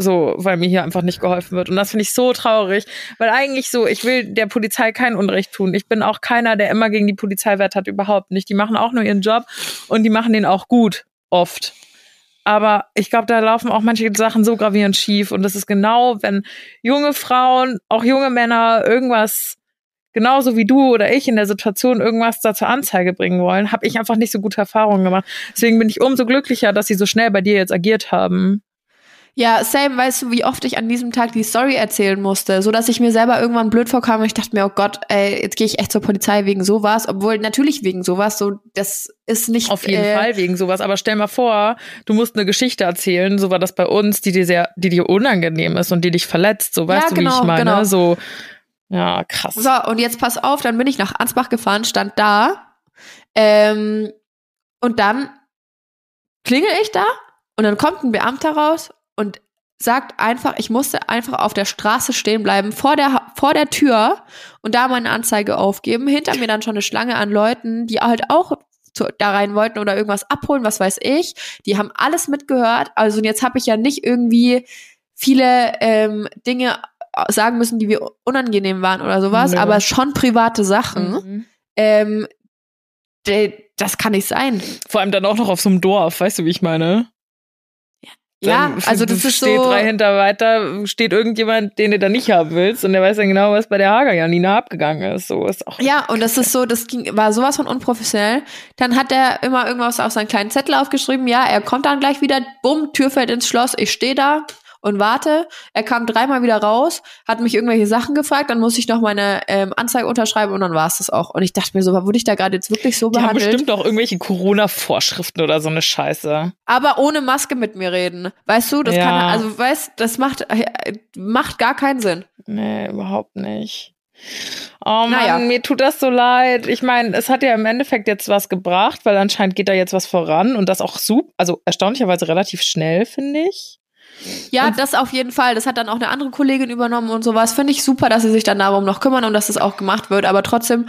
So, weil mir hier einfach nicht geholfen wird. Und das finde ich so traurig, weil eigentlich so, ich will der Polizei kein Unrecht tun. Ich bin auch keiner, der immer gegen die Polizei wert hat, überhaupt nicht. Die machen auch nur ihren Job und die machen den auch gut, oft. Aber ich glaube, da laufen auch manche Sachen so gravierend schief. Und das ist genau, wenn junge Frauen, auch junge Männer irgendwas genauso wie du oder ich in der Situation irgendwas da zur Anzeige bringen wollen, habe ich einfach nicht so gute Erfahrungen gemacht. Deswegen bin ich umso glücklicher, dass sie so schnell bei dir jetzt agiert haben. Ja, same, weißt du, wie oft ich an diesem Tag die Story erzählen musste, so dass ich mir selber irgendwann blöd vorkam und ich dachte mir, oh Gott, ey, jetzt gehe ich echt zur Polizei wegen sowas, obwohl natürlich wegen sowas, so das ist nicht auf jeden äh, Fall wegen sowas, aber stell mal vor, du musst eine Geschichte erzählen, so war das bei uns, die dir sehr die dir unangenehm ist und die dich verletzt, so weißt Ja, du, wie genau, ich meine, genau. so ja, krass. So, und jetzt pass auf, dann bin ich nach Ansbach gefahren, stand da, ähm, und dann klingel ich da und dann kommt ein Beamter raus und sagt einfach, ich musste einfach auf der Straße stehen bleiben, vor der, vor der Tür und da meine Anzeige aufgeben. Hinter mir dann schon eine Schlange an Leuten, die halt auch zu, da rein wollten oder irgendwas abholen, was weiß ich. Die haben alles mitgehört. Also und jetzt habe ich ja nicht irgendwie viele ähm, Dinge sagen müssen, die mir unangenehm waren oder sowas, Nö. aber schon private Sachen. Mhm. Ähm, de- das kann nicht sein. Vor allem dann auch noch auf so einem Dorf, weißt du, wie ich meine? Ja, also das ist steht so. drei hinter weiter, steht irgendjemand, den du da nicht haben willst und der weiß dann genau, was bei der Hager Janina abgegangen ist. So ist auch Ja, und das ist so, das ging, war sowas von unprofessionell. Dann hat er immer irgendwas auf seinen kleinen Zettel aufgeschrieben. Ja, er kommt dann gleich wieder. Bumm, Tür fällt ins Schloss. Ich stehe da und warte. Er kam dreimal wieder raus, hat mich irgendwelche Sachen gefragt. Dann musste ich noch meine ähm, Anzeige unterschreiben und dann war es das auch. Und ich dachte mir so, wurde ich da gerade jetzt wirklich so Die haben behandelt? bestimmt auch irgendwelche Corona-Vorschriften oder so eine Scheiße. aber ohne Maske mit mir reden. Weißt du, das Ja. kann, also weißt, das macht, äh, macht gar keinen Sinn. Nee, überhaupt nicht. Oh Mann, Naja. mir tut das so leid. Ich meine, es hat ja im Endeffekt jetzt was gebracht, weil anscheinend geht da jetzt was voran und das auch super, also erstaunlicherweise relativ schnell, finde ich. Ja, das auf jeden Fall. Das hat dann auch eine andere Kollegin übernommen und sowas. Finde ich super, dass sie sich dann darum noch kümmern und dass das auch gemacht wird. Aber trotzdem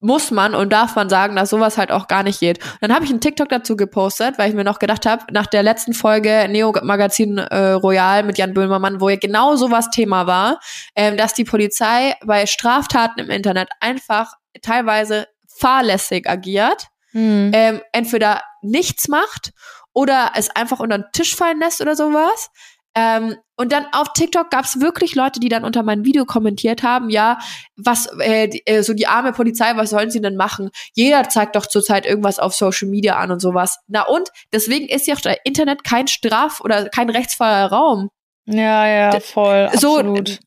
muss man und darf man sagen, dass sowas halt auch gar nicht geht. Und dann habe ich einen TikTok dazu gepostet, weil ich mir noch gedacht habe, nach der letzten Folge Neo Magazin äh, Royal mit Jan Böhmermann, wo ja genau sowas Thema war, ähm, dass die Polizei bei Straftaten im Internet einfach teilweise fahrlässig agiert Hm. ähm, entweder nichts macht oder es einfach unter den Tisch fallen lässt oder sowas. Ähm, und dann auf TikTok gab es wirklich Leute, die dann unter mein Video kommentiert haben, ja, was, äh, äh, so die arme Polizei, was sollen sie denn machen? Jeder zeigt doch zurzeit irgendwas auf Social Media an und sowas. Na und? Deswegen ist ja auch der Internet kein Straf- oder kein rechtsfreier Raum. Ja, ja, voll. so, absolut.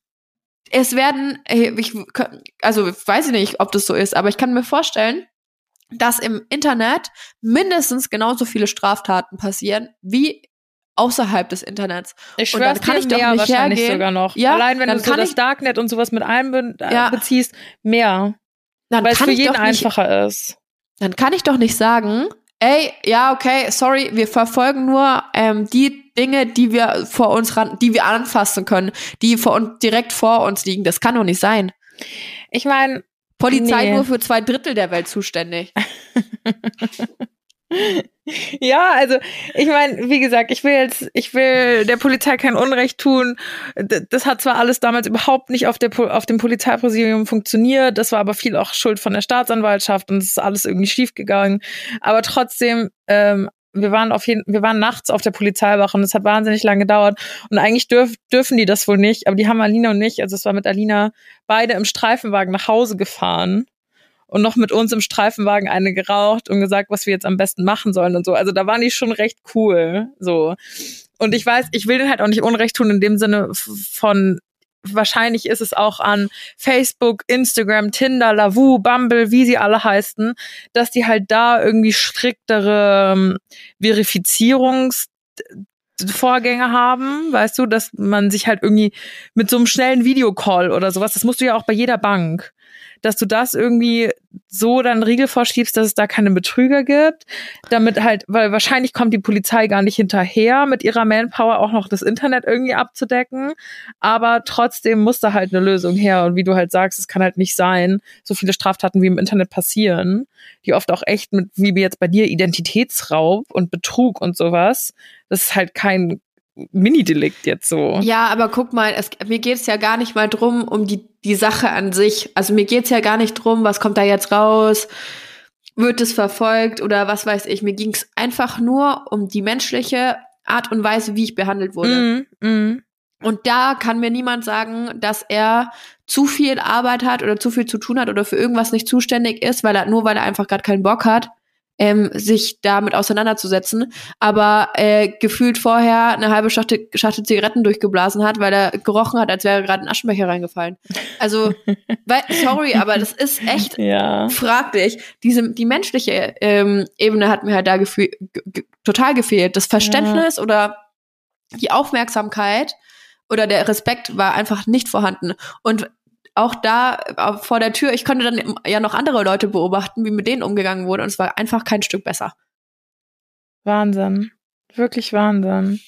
Es werden, äh, ich, also weiß ich nicht, ob das so ist, aber ich kann mir vorstellen, dass im Internet mindestens genauso viele Straftaten passieren wie außerhalb des Internets. Ich und dann kann ich doch mehr nicht wahrscheinlich hergehen. sogar noch. Ja, Allein wenn du so das ich- Darknet und sowas mit einbeziehst, Ja. beziehst, mehr. Dann Weil es kann für ich jeden doch nicht, einfacher ist. dann kann ich doch nicht sagen, ey, ja, okay, sorry, wir verfolgen nur ähm, die Dinge, die wir vor uns ran, die wir anfassen können, die vor uns direkt vor uns liegen. Das kann doch nicht sein. Ich meine, Polizei Nee. nur für zwei Drittel der Welt zuständig. Ja, also ich meine, wie gesagt, ich will jetzt, ich will der Polizei kein Unrecht tun. Das hat zwar alles damals überhaupt nicht auf, der, auf dem Polizeipräsidium funktioniert, das war aber viel auch Schuld von der Staatsanwaltschaft und es ist alles irgendwie schiefgegangen. Aber trotzdem, ähm, wir waren auf jeden, wir waren nachts auf der Polizeiwache und es hat wahnsinnig lange gedauert. Und eigentlich dürf, dürfen die das wohl nicht, aber die haben Alina und mich, also es war mit Alina, beide im Streifenwagen nach Hause gefahren und noch mit uns im Streifenwagen eine geraucht und gesagt, was wir jetzt am besten machen sollen und so. Also da waren die schon recht cool, so. Und ich weiß, ich will denen halt auch nicht Unrecht tun in dem Sinne von wahrscheinlich ist es auch an Facebook, Instagram, Tinder, Lavu, Bumble, wie sie alle heißen, dass die halt da irgendwie striktere ähm, Verifizierungs Vorgänge haben, weißt du, dass man sich halt irgendwie mit so einem schnellen Videocall oder sowas, das musst du ja auch bei jeder Bank, dass du das irgendwie so dann Riegel vorschiebst, dass es da keine Betrüger gibt, damit halt, weil wahrscheinlich kommt die Polizei gar nicht hinterher, mit ihrer Manpower auch noch das Internet irgendwie abzudecken, aber trotzdem muss da halt eine Lösung her. Und wie du halt sagst, es kann halt nicht sein, so viele Straftaten wie im Internet passieren, die oft auch echt mit, wie jetzt bei dir, Identitätsraub und Betrug und sowas, das ist halt kein Mini-Delikt jetzt so. Ja, aber guck mal, es, mir geht's ja gar nicht mal drum, um die, die Sache an sich. Also mir geht's ja gar nicht drum, was kommt da jetzt raus, wird es verfolgt oder was weiß ich. Mir ging's einfach nur um die menschliche Art und Weise, wie ich behandelt wurde. Mm, mm. Und da kann mir niemand sagen, dass er zu viel Arbeit hat oder zu viel zu tun hat oder für irgendwas nicht zuständig ist, weil er nur weil er einfach gerade keinen Bock hat, ähm, sich damit auseinanderzusetzen. Aber äh, gefühlt vorher eine halbe Schachtel, Schachtel Zigaretten durchgeblasen hat, weil er gerochen hat, als wäre gerade ein Aschenbecher reingefallen. Also, weil, sorry, aber das ist echt Ja. fraglich. Diese, die menschliche ähm, Ebene hat mir halt da gefühl, total gefehlt. Das Verständnis oder die Aufmerksamkeit oder der Respekt war einfach nicht vorhanden. Und auch da äh, vor der Tür, ich konnte dann ja noch andere Leute beobachten, wie mit denen umgegangen wurde. Und es war einfach kein Stück besser. Wahnsinn. Wirklich Wahnsinn.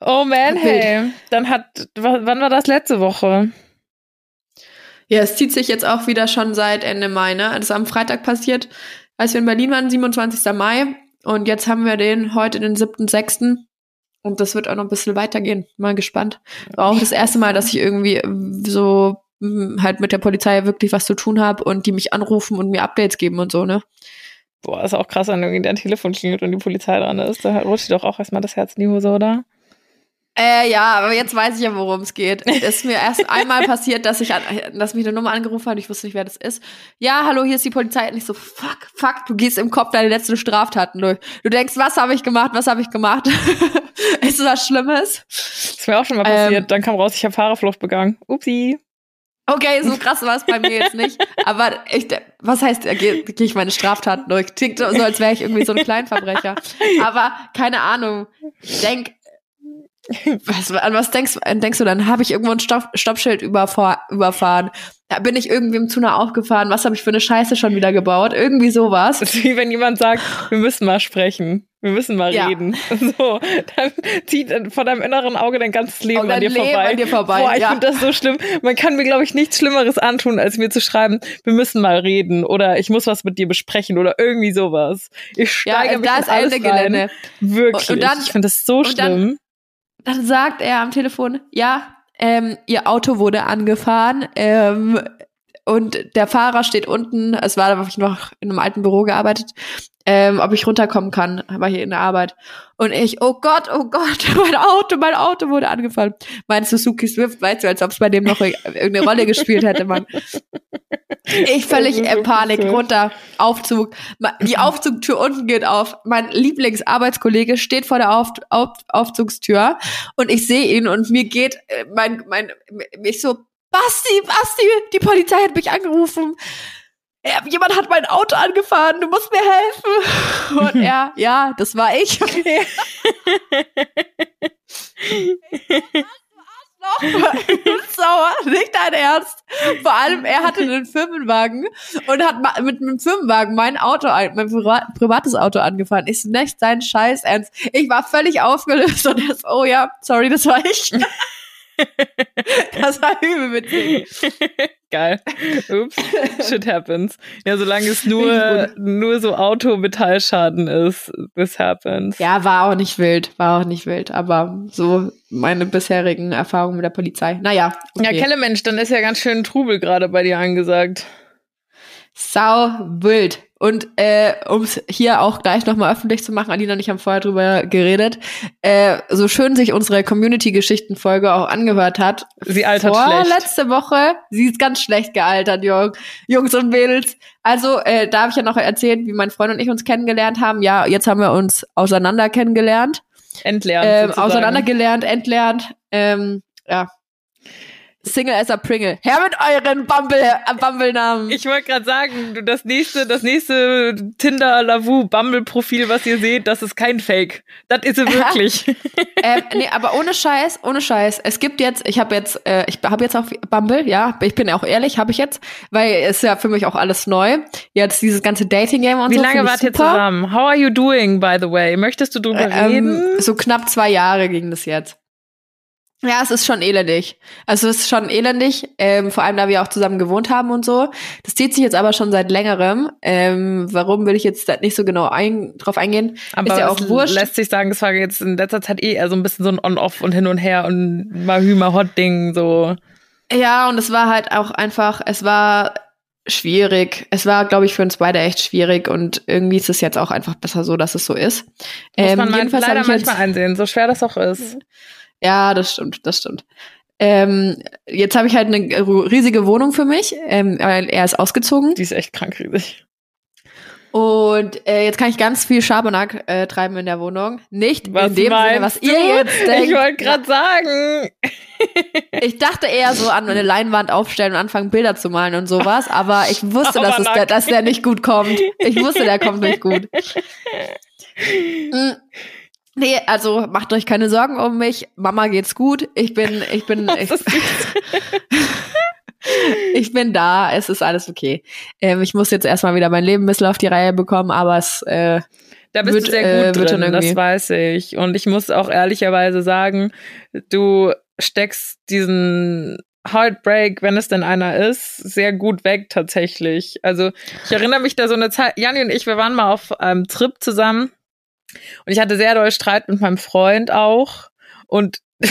Oh man, hey. Dann hat, wa- wann war das letzte Woche? Ja, es zieht sich jetzt auch wieder schon seit Ende Mai, ne? Das ist am Freitag passiert, als wir in Berlin waren, 27. Mai. Und jetzt haben wir den heute, den 7.6. Und das wird auch noch ein bisschen weitergehen. Mal gespannt. War auch das erste Mal, dass ich irgendwie äh, so mh, halt mit der Polizei wirklich was zu tun habe und die mich anrufen und mir Updates geben und so, ne? Boah, ist auch krass, wenn irgendwie dein Telefon klingelt und die Polizei dran ist. Da rutscht dir doch auch erstmal das Herz in die Hose, oder? Äh, ja, aber jetzt weiß ich ja, worum es geht. Es ist mir erst einmal passiert, dass ich an, dass mich eine Nummer angerufen hat ich wusste nicht, wer das ist. Ja, hallo, hier ist die Polizei. Und ich so, fuck, fuck, du gehst im Kopf deine letzten Straftaten durch. Du denkst, was habe ich gemacht, was habe ich gemacht? ist was Schlimmes? ist mir auch schon mal Ähm. passiert. Dann kam raus, ich habe Fahrerflucht begangen. Upsi. Okay, so krass war es bei mir jetzt nicht. Aber ich, was heißt, gehe geh ich meine Straftaten durch? Klingt so, als wäre ich irgendwie so ein Kleinverbrecher. Aber keine Ahnung. Ich denk, was, an was denkst, denkst du dann? Habe ich irgendwo ein Stopp, Stoppschild überfahr, überfahren? Bin ich irgendwem zu nah aufgefahren? Was habe ich für eine Scheiße schon wieder gebaut? Irgendwie sowas. Das ist wie wenn jemand sagt, wir müssen mal sprechen. Wir müssen mal Ja. reden. So, dann zieht vor deinem inneren Auge dein ganzes Leben an dein dir Leben vorbei. an dir vorbei, Boah, ich ja. finde das so schlimm. Man kann mir, glaube ich, nichts Schlimmeres antun, als mir zu schreiben, wir müssen mal reden oder ich muss was mit dir besprechen oder irgendwie sowas. Ich Ja, steige mich da ist alles Ende rein. Gelände. Wirklich. Und dann- ich finde das so und dann- schlimm. Dann sagt er am Telefon, ja, ähm, ihr Auto wurde angefahren ähm, und der Fahrer steht unten. Es war, da habe ich noch in einem alten Büro gearbeitet, ähm, ob ich runterkommen kann, war hier in der Arbeit. Und ich, oh Gott, oh Gott, mein Auto, mein Auto wurde angefahren. Mein Suzuki Swift, weißt du, als ob es bei dem noch irgendeine Rolle gespielt hätte, Mann. Ich völlig in Panik, runter, Aufzug. Die Aufzugtür unten geht auf. Mein Lieblingsarbeitskollege steht vor der auf auf Aufzugstür und ich sehe ihn und mir geht äh, mein, mein, ich so, Basti, Basti, die Polizei hat mich angerufen. Jemand hat mein Auto angefahren, du musst mir helfen. Und er, ja, das war ich. Noch sauer, nicht dein Ernst. Vor allem, er hatte einen Firmenwagen und hat mit einem Firmenwagen mein Auto, ein- mein Priva- privates Auto angefahren. Ich so, nicht sein Scheiß ernst. Ich war völlig aufgelöst und er so, oh ja, sorry, das war ich. Das war übel witzig. Geil. Ups. Shit happens. Ja, solange es nur, nur so Auto-Metallschaden ist, this happens. Ja, war auch nicht wild, war auch nicht wild, aber so meine bisherigen Erfahrungen mit der Polizei. Naja, okay. Ja, Kellemensch, dann ist ja ganz schön Trubel gerade bei dir angesagt. Sau wild. Und äh, um es hier auch gleich nochmal öffentlich zu machen, Alina und ich haben vorher drüber geredet, äh, so schön sich unsere Community-Geschichten-Folge auch angehört hat. Sie altert schlecht. letzte Woche, sie ist ganz schlecht gealtert, Jung, Jungs und Mädels. Also, äh, da habe ich ja noch erzählt, wie mein Freund und ich uns kennengelernt haben. Ja, jetzt haben wir uns auseinander kennengelernt, Entlernt. ähm, sozusagen. auseinandergelernt, entlernt. Ähm, ja. Single as a Pringle. Her mit euren Bumble, äh, Bumble-Namen. Ich wollte gerade sagen, du, das nächste, das nächste Tinder Lavu Bumble Profil, was ihr seht, das ist kein Fake. Das ist sie wirklich. ähm, nee, aber ohne Scheiß, ohne Scheiß. Es gibt jetzt, ich habe jetzt, äh, ich habe jetzt auch Bumble, ja, ich bin auch ehrlich, habe ich jetzt, weil es ist ja für mich auch alles neu. Jetzt dieses ganze Dating-Game und Wie so. lange find ich wart ihr zusammen? How are you doing, by the way? Möchtest du drüber reden? Ähm, so knapp zwei Jahre ging das jetzt. Ja, es ist schon elendig. Also es ist schon elendig, ähm, vor allem da wir auch zusammen gewohnt haben und so. Das zieht sich jetzt aber schon seit längerem. Ähm, warum will ich jetzt nicht so genau ein, drauf eingehen? Aber ist ja auch es wurscht. lässt sich sagen, es war jetzt in letzter Zeit eh eher so ein bisschen so ein On-Off und hin und her und mal Hü, mal Hot-Ding, so. Ja, und es war halt auch einfach, es war schwierig. Es war, glaube ich, für uns beide echt schwierig und irgendwie ist es jetzt auch einfach besser so, dass es so ist. Muss man Ähm, jedenfalls leider manchmal einsehen, so schwer das auch ist. Ja, das stimmt, das stimmt. Ähm, jetzt habe ich halt eine riesige Wohnung für mich, ähm, weil er ist ausgezogen. Die ist echt krank riesig. Und äh, jetzt kann ich ganz viel Schabernack äh, treiben in der Wohnung. Nicht in dem Sinne, was du? ihr jetzt denkt. Ich wollte gerade sagen. Ich dachte eher so an eine Leinwand aufstellen und anfangen Bilder zu malen und sowas, aber ich wusste, dass, es der, dass der nicht gut kommt. Ich wusste, der kommt nicht gut. Nee, also macht euch keine Sorgen um mich. Mama geht's gut. Ich bin, ich bin, ich, ich bin da. Es ist alles okay. Ähm, ich muss jetzt erstmal wieder mein Leben ein bisschen auf die Reihe bekommen, aber es, äh, Da bist Wird, du sehr äh, gut schon drin, das weiß ich. Und ich muss auch ehrlicherweise sagen, du steckst diesen Heartbreak, wenn es denn einer ist, sehr gut weg tatsächlich. Also ich erinnere mich da so eine Zeit, Janni und ich, wir waren mal auf einem Trip zusammen und ich hatte sehr doll Streit mit meinem Freund auch und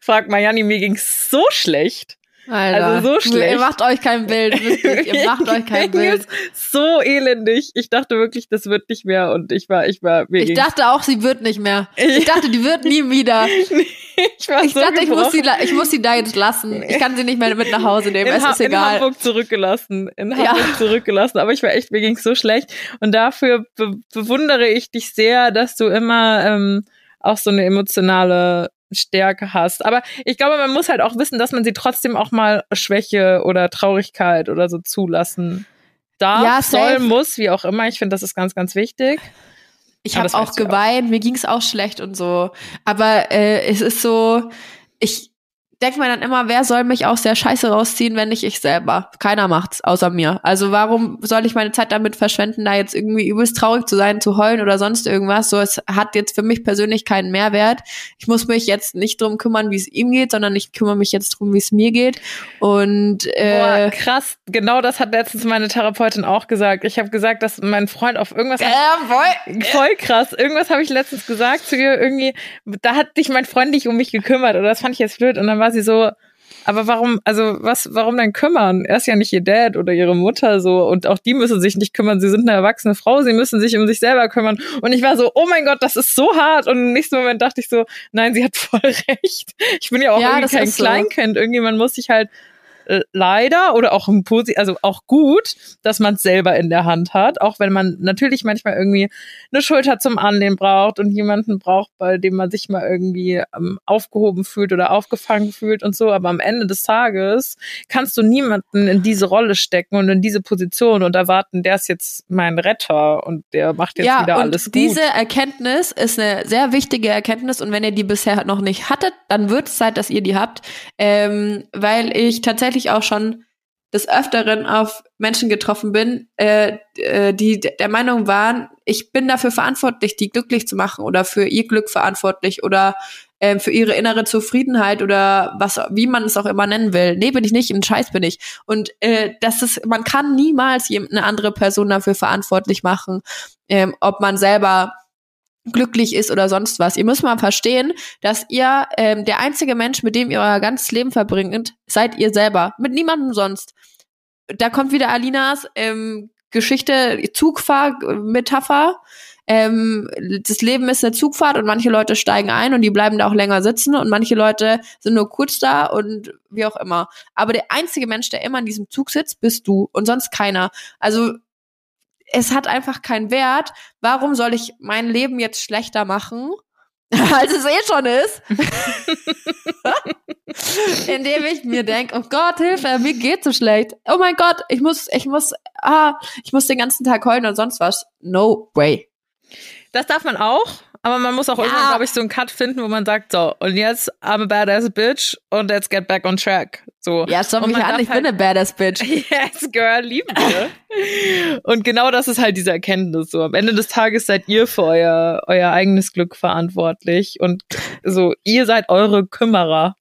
frag mal, Janni, mir ging's so schlecht. Alter, Also so schlecht. Ihr macht euch kein Bild, wirklich. Ihr macht euch kein Bild. So elendig. Ich dachte wirklich, das wird nicht mehr und ich war, ich war, mir Ich dachte auch, sie wird nicht mehr. Ich dachte, die wird nie wieder. ich war Ich so dachte, ich muss, sie, ich muss sie da jetzt lassen. Ich kann sie nicht mehr mit nach Hause nehmen. in, es Ha- ist in egal. Hamburg zurückgelassen. In Ja. Hamburg zurückgelassen. Aber ich war echt, mir ging's so schlecht. Und dafür be bewundere ich dich sehr, dass du immer ähm, auch so eine emotionale Stärke hast. Aber ich glaube, man muss halt auch wissen, dass man sie trotzdem auch mal Schwäche oder Traurigkeit oder so zulassen darf, Ja, soll, muss, wie auch immer. Ich finde, das ist ganz, ganz wichtig. Ich habe auch ja auch. geweint, mir ging's auch schlecht und so. Aber äh, es ist so, ich denke mir dann immer, wer soll mich aus der Scheiße rausziehen, wenn nicht ich selber? Keiner macht's, außer mir. Also warum soll ich meine Zeit damit verschwenden, da jetzt irgendwie übelst traurig zu sein, zu heulen oder sonst irgendwas? So, es hat jetzt für mich persönlich keinen Mehrwert. Ich muss mich jetzt nicht drum kümmern, wie es ihm geht, sondern ich kümmere mich jetzt drum, wie es mir geht. Und Boah, äh, krass. Genau das hat letztens meine Therapeutin auch gesagt. Ich habe gesagt, dass mein Freund auf irgendwas äh, voll. Voll krass. Irgendwas habe ich letztens gesagt zu ihr. Irgendwie, da hat sich mein Freund nicht um mich gekümmert oder das fand ich jetzt blöd. Und dann war sie so, aber warum, also was, warum denn kümmern? Er ist ja nicht ihr Dad oder ihre Mutter so und auch die müssen sich nicht kümmern. Sie sind eine erwachsene Frau, sie müssen sich um sich selber kümmern. Und ich war so, oh mein Gott, das ist so hart. Und im nächsten Moment dachte ich so, nein, sie hat voll recht. Ich bin ja auch Ja, irgendwie kein so. Kleinkind. Irgendwie, man muss sich halt äh, leider oder auch im Posi also auch gut, dass man es selber in der Hand hat, auch wenn man natürlich manchmal irgendwie eine Schulter zum Anlehnen braucht und jemanden braucht, bei dem man sich mal irgendwie ähm, aufgehoben fühlt oder aufgefangen fühlt und so. Aber am Ende des Tages kannst du niemanden in diese Rolle stecken und in diese Position und erwarten, der ist jetzt mein Retter und der macht jetzt ja, wieder alles gut. diese Erkenntnis ist eine sehr wichtige Erkenntnis und wenn ihr die bisher noch nicht hattet, dann wird es Zeit, dass ihr die habt, ähm, weil ich tatsächlich auch schon des Öfteren auf Menschen getroffen bin, äh, äh, die der Meinung waren, ich bin dafür verantwortlich, die glücklich zu machen oder für ihr Glück verantwortlich oder ähm, für ihre innere Zufriedenheit oder was, wie man es auch immer nennen will. Nee, bin ich nicht, ein Scheiß bin ich. Und äh, das ist, man kann niemals eine andere Person dafür verantwortlich machen, ähm, ob man selber glücklich ist oder sonst was. Ihr müsst mal verstehen, dass ihr ähm, der einzige Mensch, mit dem ihr euer ganzes Leben verbringt, seid ihr selber. Mit niemandem sonst. Da kommt wieder Alinas ähm, Geschichte, Zugfahr-Metapher. Ähm, das Leben ist eine Zugfahrt und manche Leute steigen ein und die bleiben da auch länger sitzen und manche Leute sind nur kurz da und wie auch immer. Aber der einzige Mensch, der immer in diesem Zug sitzt, bist du und sonst keiner. Also es hat einfach keinen Wert. Warum soll ich mein Leben jetzt schlechter machen, als es eh schon ist? Indem ich mir denke, oh Gott, Hilfe, mir geht's so schlecht. Oh mein Gott, ich muss, ich muss, ah, ich muss den ganzen Tag heulen und sonst was. No way. Das darf man auch, Aber man muss auch Ja. irgendwann, glaube ich, so einen Cut finden, wo man sagt, so, und jetzt I'm a badass bitch und let's get back on track. So. Ja, schau mich an, ich bin halt- eine Badass Bitch. Yes, girl, lieben wir. Und genau das ist halt diese Erkenntnis. So, am Ende des Tages seid ihr für euer, euer eigenes Glück verantwortlich. Und so, ihr seid eure Kümmerer.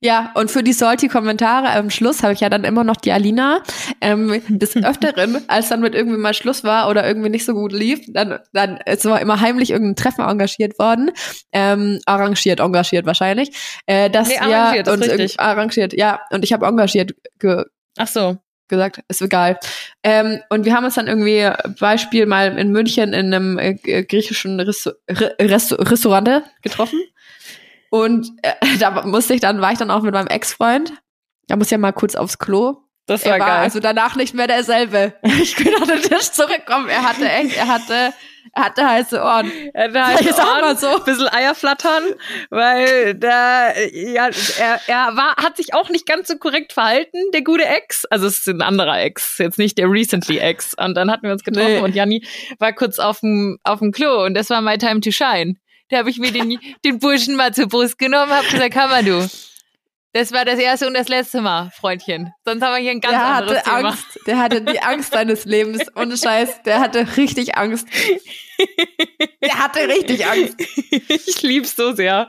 Ja, und für die salty Kommentare am Schluss habe ich ja dann immer noch die Alina. Ähm, des Öfteren, als dann mit irgendwie mal Schluss war oder irgendwie nicht so gut lief, dann, dann ist war immer heimlich irgendein Treffen engagiert worden. Ähm, arrangiert, engagiert wahrscheinlich. Äh, dass Nee, wir arrangiert, ist uns richtig. arrangiert, ja. Und ich habe engagiert ge Ach so. gesagt, ist egal. Ähm, und wir haben uns dann irgendwie, Beispiel mal in München in einem äh, griechischen Resto Re Restaurant getroffen. Und äh, da musste ich dann, war ich dann auch mit meinem Ex-Freund. Da muss ich ja mal kurz aufs Klo. Das Er war war geil. also danach nicht mehr derselbe. Ich bin an den Tisch zurückgekommen. Er hatte echt, er hatte, er hatte heiße Ohren. Ja, da Ich sag mal so. ein bisschen Eier flattern, weil da, ja, er, er war, hat sich auch nicht ganz so korrekt verhalten, der gute Ex. Also es ist ein anderer Ex, jetzt nicht der recently Ex. Und dann hatten wir uns getroffen Nee. und Janni war kurz auf dem, auf dem Klo und das war my time to shine. Da habe ich mir den, den Burschen mal zur Brust genommen, hab gesagt, Hammer du. Das war das erste und das letzte Mal, Freundchen. Sonst haben wir hier ein ganz Der anderes hatte Thema. Angst. Der hatte die Angst seines Lebens. Ohne Scheiß. Der hatte richtig Angst. Der hatte richtig Angst. ich lieb's so sehr.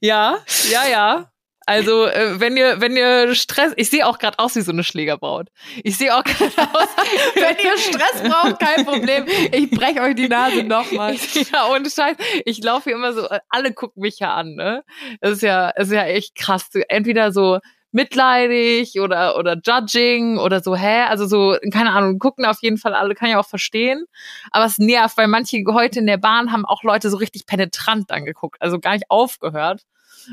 ja, ja, ja. Also, äh, wenn ihr, wenn ihr Stress, ich sehe auch gerade aus wie so eine Schlägerbraut. Ich sehe auch gerade aus. Wenn ihr Stress braucht, kein Problem. Ich breche euch die Nase nochmal. ja, ohne Scheiß. Ich laufe hier immer so, äh, alle gucken mich ja an, ne? Das ist ja, das ist ja echt krass. Entweder so mitleidig oder, oder judging oder so, hä? Also so, keine Ahnung, gucken auf jeden Fall alle, kann ich auch verstehen. Aber es nervt, weil manche heute in der Bahn haben auch Leute so richtig penetrant angeguckt, also gar nicht aufgehört.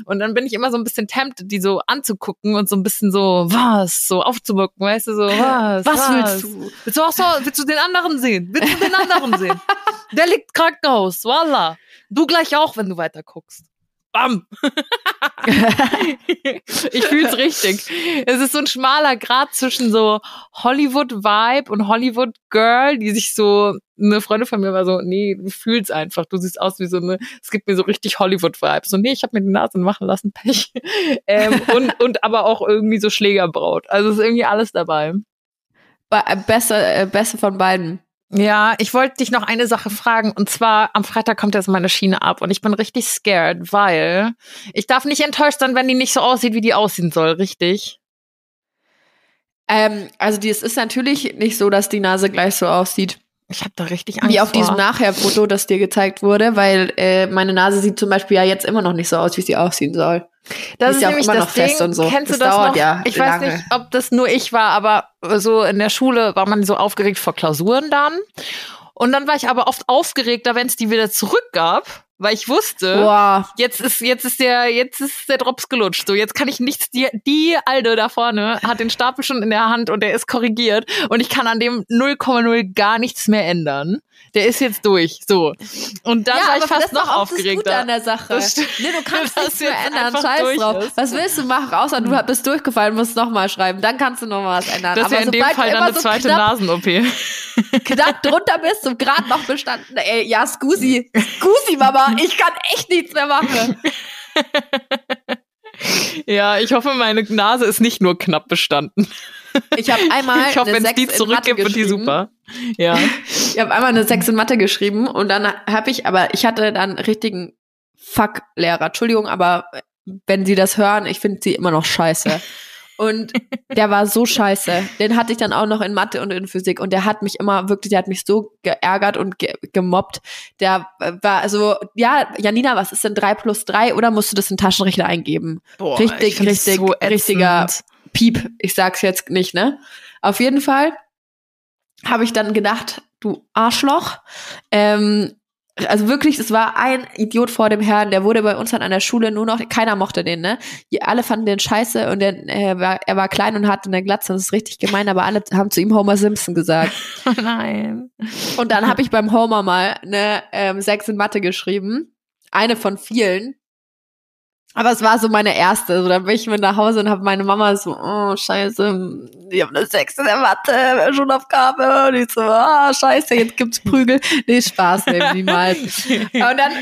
Und dann bin ich immer so ein bisschen tempted, die so anzugucken und so ein bisschen so, was, so aufzumucken, weißt du, so, was, Was willst du? Willst du auch so, willst du den anderen sehen? Willst du den anderen sehen? Der liegt im Krankenhaus, voila. Du gleich auch, wenn du weiter guckst. Bam. ich fühl's richtig. Es ist so ein schmaler Grad zwischen so Hollywood-Vibe und Hollywood-Girl, die sich so, eine Freundin von mir war so, nee, du fühlst einfach, du siehst aus wie so eine, es gibt mir so richtig Hollywood-Vibe. So, nee, ich habe mir die Nase machen lassen, Pech. ähm, und, und aber auch irgendwie so Schlägerbraut. Also ist irgendwie alles dabei. Be beste, äh, beste von beiden. Ja, ich wollte dich noch eine Sache fragen. Und zwar, am Freitag kommt jetzt meine Schiene ab und ich bin richtig scared, weil ich darf nicht enttäuscht sein, wenn die nicht so aussieht, wie die aussehen soll, richtig? Ähm, also die, es ist natürlich nicht so, dass die Nase gleich so aussieht. Ich habe da richtig Angst Wie auf vor. diesem Nachher-Foto, das dir gezeigt wurde, weil äh, meine Nase sieht zum Beispiel ja jetzt immer noch nicht so aus, wie sie aussehen soll. Das ist ist ja auch immer das noch fest Ding. und so. Kennst Das du das dauert noch? ja ich weiß lange. nicht, ob das nur ich war, aber so in der Schule war man so aufgeregt vor Klausuren dann. Und dann war ich aber oft aufgeregter, wenn es die wieder zurückgab, weil ich wusste, Boah, jetzt ist jetzt ist der jetzt ist der Drops gelutscht. So jetzt kann ich nichts die die alte da vorne hat den Stapel schon in der Hand und der ist korrigiert und ich kann an dem 0,0 gar nichts mehr ändern. Der ist jetzt durch. So. Und dann ja, war ich fast das noch auch das an der Sache. Das. Nee, du kannst Dass nichts mehr ändern. Scheiß drauf. ist. Was willst du machen? Außer du bist durchgefallen, musst nochmal schreiben. Dann kannst du noch mal was ändern. Das ist ja in dem Fall dann eine so zweite Nasen-OP. knapp drunter bist und gerade noch bestanden. Ey, ja, Scusi. Scusi, Mama. Ich kann echt nichts mehr machen. Ja, ich hoffe, meine Nase ist nicht nur knapp bestanden. Ich habe einmal Ich hoffe, eine wenn es die zurückgibt, wird die super. Ja. Ich habe einmal eine 6 in Mathe geschrieben und dann habe ich, aber ich hatte dann richtigen Fuck-Lehrer. Entschuldigung, aber wenn Sie das hören, ich finde sie immer noch scheiße. Und der war so scheiße. Den hatte ich dann auch noch in Mathe und in Physik. Und der hat mich immer wirklich, der hat mich so geärgert und ge gemobbt. Der war so, ja, Janina, was ist denn drei plus drei? Oder musst du das in den Taschenrechner eingeben? Boah, richtig, richtig, so richtiger Piep. Ich sag's jetzt nicht, ne? Auf jeden Fall habe ich dann gedacht, du Arschloch. Ähm, also wirklich, es war ein Idiot vor dem Herrn, der wurde bei uns dann an der Schule nur noch, keiner mochte den, ne? Alle fanden den scheiße und der, äh, war, er war klein und hatte eine Glatze, das ist richtig gemein, aber alle haben zu ihm Homer Simpson gesagt. Nein. Und dann habe ich beim Homer mal eine ähm, 6 in Mathe geschrieben. Eine von vielen. Aber es war so meine erste. So, dann bin ich mit nach Hause und habe meine Mama so, oh, scheiße, ich habe eine Sechs in der Mathe, Schulaufgabe. Und ich so, ah, scheiße, jetzt gibt's Prügel. Nee, Spaß, nee, niemals. Und dann,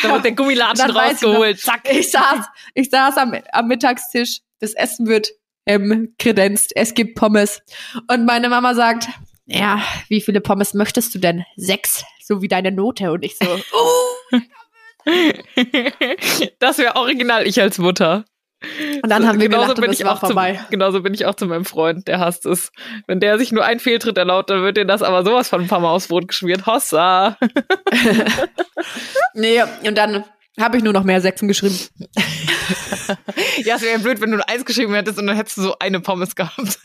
Da wird der Gummilatschen weiß ich noch- rausgeholt. Zack. ich saß, ich saß am, am Mittagstisch, das Essen wird ähm, kredenzt, es gibt Pommes. Und meine Mama sagt, ja, wie viele Pommes möchtest du denn? Sechs, so wie deine Note. Und ich so, oh. das wäre original ich als Mutter. Und dann haben wir genauso gelacht und bin ich auch vorbei. Zum, genauso bin ich auch zu meinem Freund, der hasst es. Wenn der sich nur einen Fehltritt erlaubt, dann wird dir das aber sowas von ein paar Mal aufs Brot geschmiert. Hossa. Nee, und dann habe ich nur noch mehr Sechsen geschrieben. Ja, es wäre blöd, wenn du nur eins geschrieben hättest und dann hättest du so eine Pommes gehabt.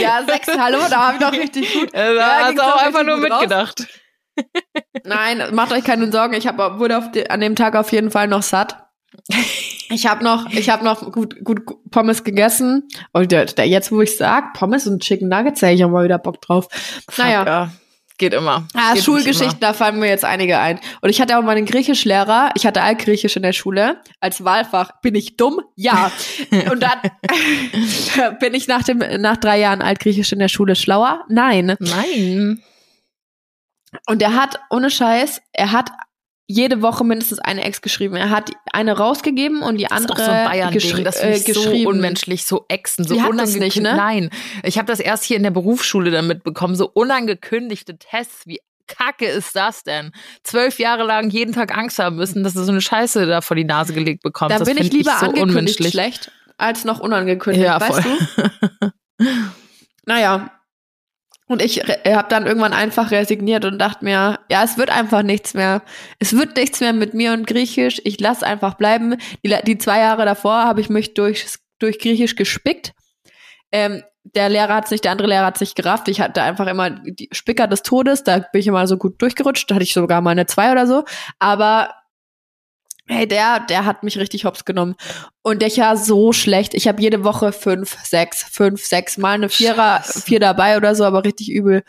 Ja, sechs, hallo, da habe ich doch richtig gut. Ja, da hast ging's du auch einfach nur gut raus. Nein, macht euch keine Sorgen. Ich hab, wurde auf de, an dem Tag auf jeden Fall noch satt. Ich habe noch, ich habe noch gut, gut Pommes gegessen. Und der, der, jetzt, wo ich sag, Pommes und Chicken Nuggets, hätte ich auch mal wieder Bock drauf. Naja. Ja, geht immer. Ah, geht Schulgeschichten, da fallen mir jetzt einige ein. Und ich hatte auch mal einen Griechischlehrer. Ich hatte Altgriechisch in der Schule als Wahlfach. Bin ich dumm? Ja. Und dann bin ich nach dem nach drei Jahren Altgriechisch in der Schule schlauer? Nein. immer. Nein. Und er hat ohne Scheiß, er hat jede Woche mindestens eine Ex geschrieben. Er hat eine rausgegeben und die Das ist andere auch so ein geschri das äh, ich so geschrieben. unmenschlich, so exen, so unangekündigt. ne? Nein, ich habe das erst hier in der Berufsschule dann mitbekommen, so unangekündigte Tests, wie kacke ist das denn? Zwölf Jahre lang jeden Tag Angst haben müssen, dass du so eine Scheiße da vor die Nase gelegt bekommst. Da das bin ich lieber so angekündigt schlecht als noch unangekündigt, Ja, weißt voll. du? Naja. Und ich habe dann irgendwann einfach resigniert und dachte mir, ja, es wird einfach nichts mehr. Es wird nichts mehr mit mir und Griechisch. Ich lass einfach bleiben. Die, die zwei Jahre davor habe ich mich durch, durch Griechisch gespickt. Ähm, der Lehrer hat's nicht, der andere Lehrer hat's nicht gerafft. Ich hatte einfach immer die Spicker des Todes. Da bin ich immer so gut durchgerutscht. Da hatte ich sogar mal eine zwei oder so. Aber hey, der, der hat mich richtig hops genommen. Und der war so schlecht. Ich habe jede Woche fünf, sechs, fünf, sechs Mal eine Vierer, Scheiße. vier dabei oder so, aber richtig übel.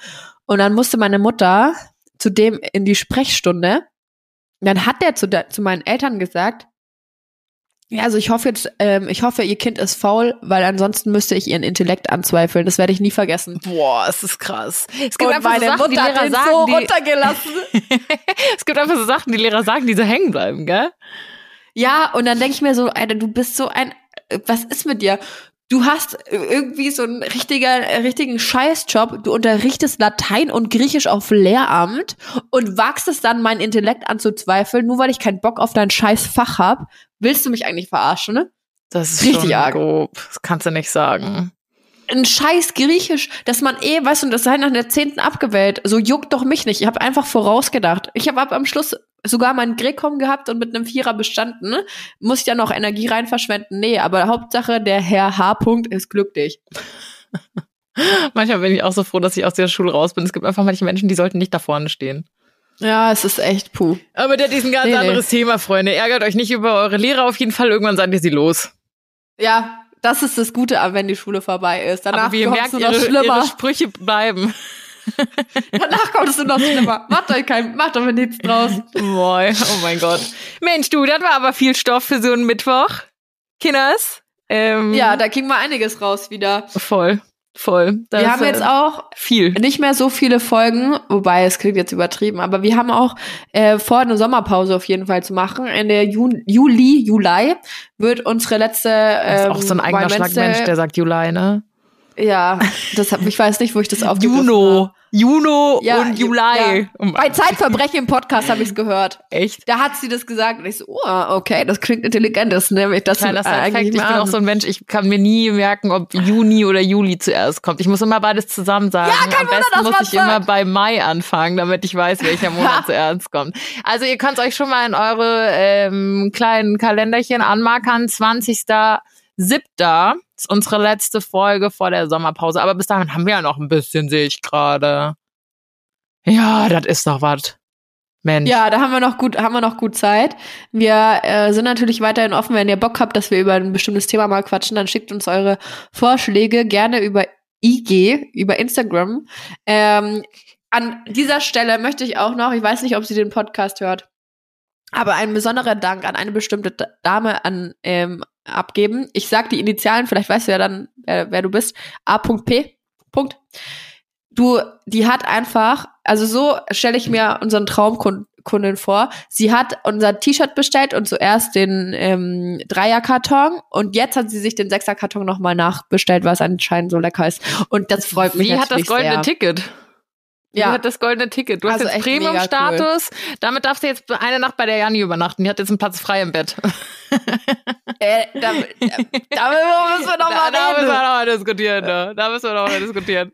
Und dann musste meine Mutter zu dem in die Sprechstunde. Dann hat der zu, der, zu meinen Eltern gesagt, ja, also ich hoffe jetzt, ähm, ich hoffe, ihr Kind ist faul, weil ansonsten müsste ich ihren Intellekt anzweifeln. Das werde ich nie vergessen. Boah, es ist krass. Es gibt Und einfach so Sachen, die Lehrer sagen, so die, runtergelassen. es gibt einfach so Sachen, die Lehrer sagen, die so hängen bleiben, gell? Ja, und dann denke ich mir so, Alter, du bist so ein, äh, was ist mit dir? Du hast äh, irgendwie so einen richtiger, äh, richtigen Scheißjob. Du unterrichtest Latein und Griechisch auf Lehramt und wagst es dann, meinen Intellekt anzuzweifeln, nur weil ich keinen Bock auf dein scheiß Fach hab. Willst du mich eigentlich verarschen, ne? Das ist Richtig schon arg. grob. Das kannst du nicht sagen. Ein scheiß Griechisch, dass man eh, weißt du, das sei nach der zehnten abgewählt. So juckt doch mich nicht. Ich habe einfach vorausgedacht. Ich habe ab am Schluss sogar meinen Grekom gehabt und mit einem Vierer bestanden. Muss ich ja noch Energie rein verschwenden? Nee, aber Hauptsache, der Herr H. -Punkt ist glücklich. Manchmal bin ich auch so froh, dass ich aus der Schule raus bin. Es gibt einfach manche Menschen, die sollten nicht da vorne stehen. Ja, es ist echt puh. Aber das ist ein ganz Nee, nee. anderes Thema, Freunde. Ärgert euch nicht über eure Lehrer auf jeden Fall. Irgendwann seid ihr sie los. Ja, das ist das Gute, wenn die Schule vorbei ist. Danach Aber wie ihr merkt, ihre, ihre Sprüche bleiben. Danach kommt es nur noch schlimmer. Macht euch kein, macht euch nichts draus. Moi, oh mein Gott. Mensch, du, das war aber viel Stoff für so einen Mittwoch. Kinders. Ähm, Ja, da ging mal einiges raus wieder. voll, voll. Das, wir haben äh, jetzt auch viel. nicht mehr so viele Folgen, wobei es klingt jetzt übertrieben, aber wir haben auch äh, vor, eine Sommerpause auf jeden Fall zu machen. In der Ju Juli, Juli wird unsere letzte. Das ist Ähm, auch so ein eigener Schlagmensch, der sagt Juli, ne? Ja, das hab, ich weiß nicht, wo ich das aufgegriffen Juno. habe. Juno Ja, und Ju- Juli. ja. Um- Bei Zeitverbrechen im Podcast habe ich es gehört. Echt? Da hat sie das gesagt und ich so, oh, okay, das klingt intelligent, das nehme ich das Kleiner eigentlich ich bin auch so ein Mensch, ich kann mir nie merken, ob Juni oder Juli zuerst kommt. Ich muss immer beides zusammen sagen. Ja, kein Am Wunder, besten muss ich immer sagt. bei Mai anfangen, damit ich weiß, welcher Monat zuerst kommt. Also ihr könnt euch schon mal in eure ähm, kleinen Kalenderchen anmarkern. 20.07. ist unsere letzte Folge vor der Sommerpause. Aber bis dahin haben wir ja noch ein bisschen, sehe ich gerade. Ja, das ist noch was. Mensch. Ja, da haben wir noch gut, haben wir noch gut Zeit. Wir äh, sind natürlich weiterhin offen, wenn ihr Bock habt, dass wir über ein bestimmtes Thema mal quatschen, dann schickt uns eure Vorschläge gerne über IG, über Instagram. Ähm, an dieser Stelle möchte ich auch noch, ich weiß nicht, ob sie den Podcast hört, aber ein besonderer Dank an eine bestimmte Dame an ähm, abgeben. Ich sag die Initialen, vielleicht weißt du ja dann, wer, wer du bist. A.P. Punkt. Du, die hat einfach, also so stelle ich mir unseren Traumkundin vor. Sie hat unser T-Shirt bestellt und zuerst den ähm, Dreierkarton und jetzt hat sie sich den Sechserkarton nochmal nachbestellt, weil es anscheinend so lecker ist. Und das freut mich Sie hat das goldene sehr. Ticket. Ja. hat das goldene Ticket. Du Also hast jetzt Premium-Status. Damit darfst du jetzt eine Nacht bei der Jani übernachten. Die hat jetzt einen Platz frei im Bett. Äh, da, da, da müssen wir noch da, da müssen wir noch mal diskutieren. Ne? Da müssen wir noch mal diskutieren.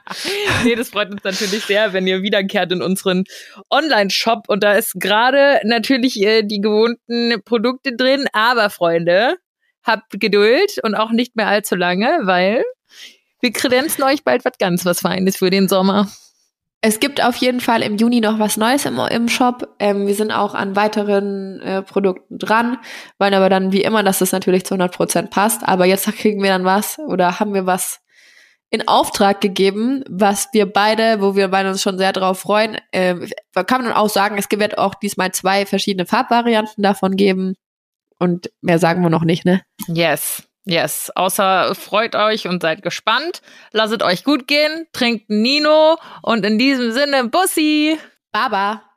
nee, das freut uns natürlich sehr, wenn ihr wiederkehrt in unseren Online-Shop. Und da ist gerade natürlich äh, die gewohnten Produkte drin. Aber Freunde, habt Geduld und auch nicht mehr allzu lange, weil wir kredenzen euch bald was ganz was Feines für den Sommer. Es gibt auf jeden Fall im Juni noch was Neues im, im Shop. Ähm, wir sind auch an weiteren äh, Produkten dran, wollen aber dann wie immer, dass das natürlich zu 100% passt. Aber jetzt kriegen wir dann was oder haben wir was in Auftrag gegeben, was wir beide, wo wir beide uns schon sehr drauf freuen. Ähm, kann man auch sagen, es wird auch diesmal zwei verschiedene Farbvarianten davon geben. Und mehr sagen wir noch nicht, ne? Yes. Yes, außer freut euch und seid gespannt. Lasst euch gut gehen, trinkt Nino und in diesem Sinne Bussi. Baba.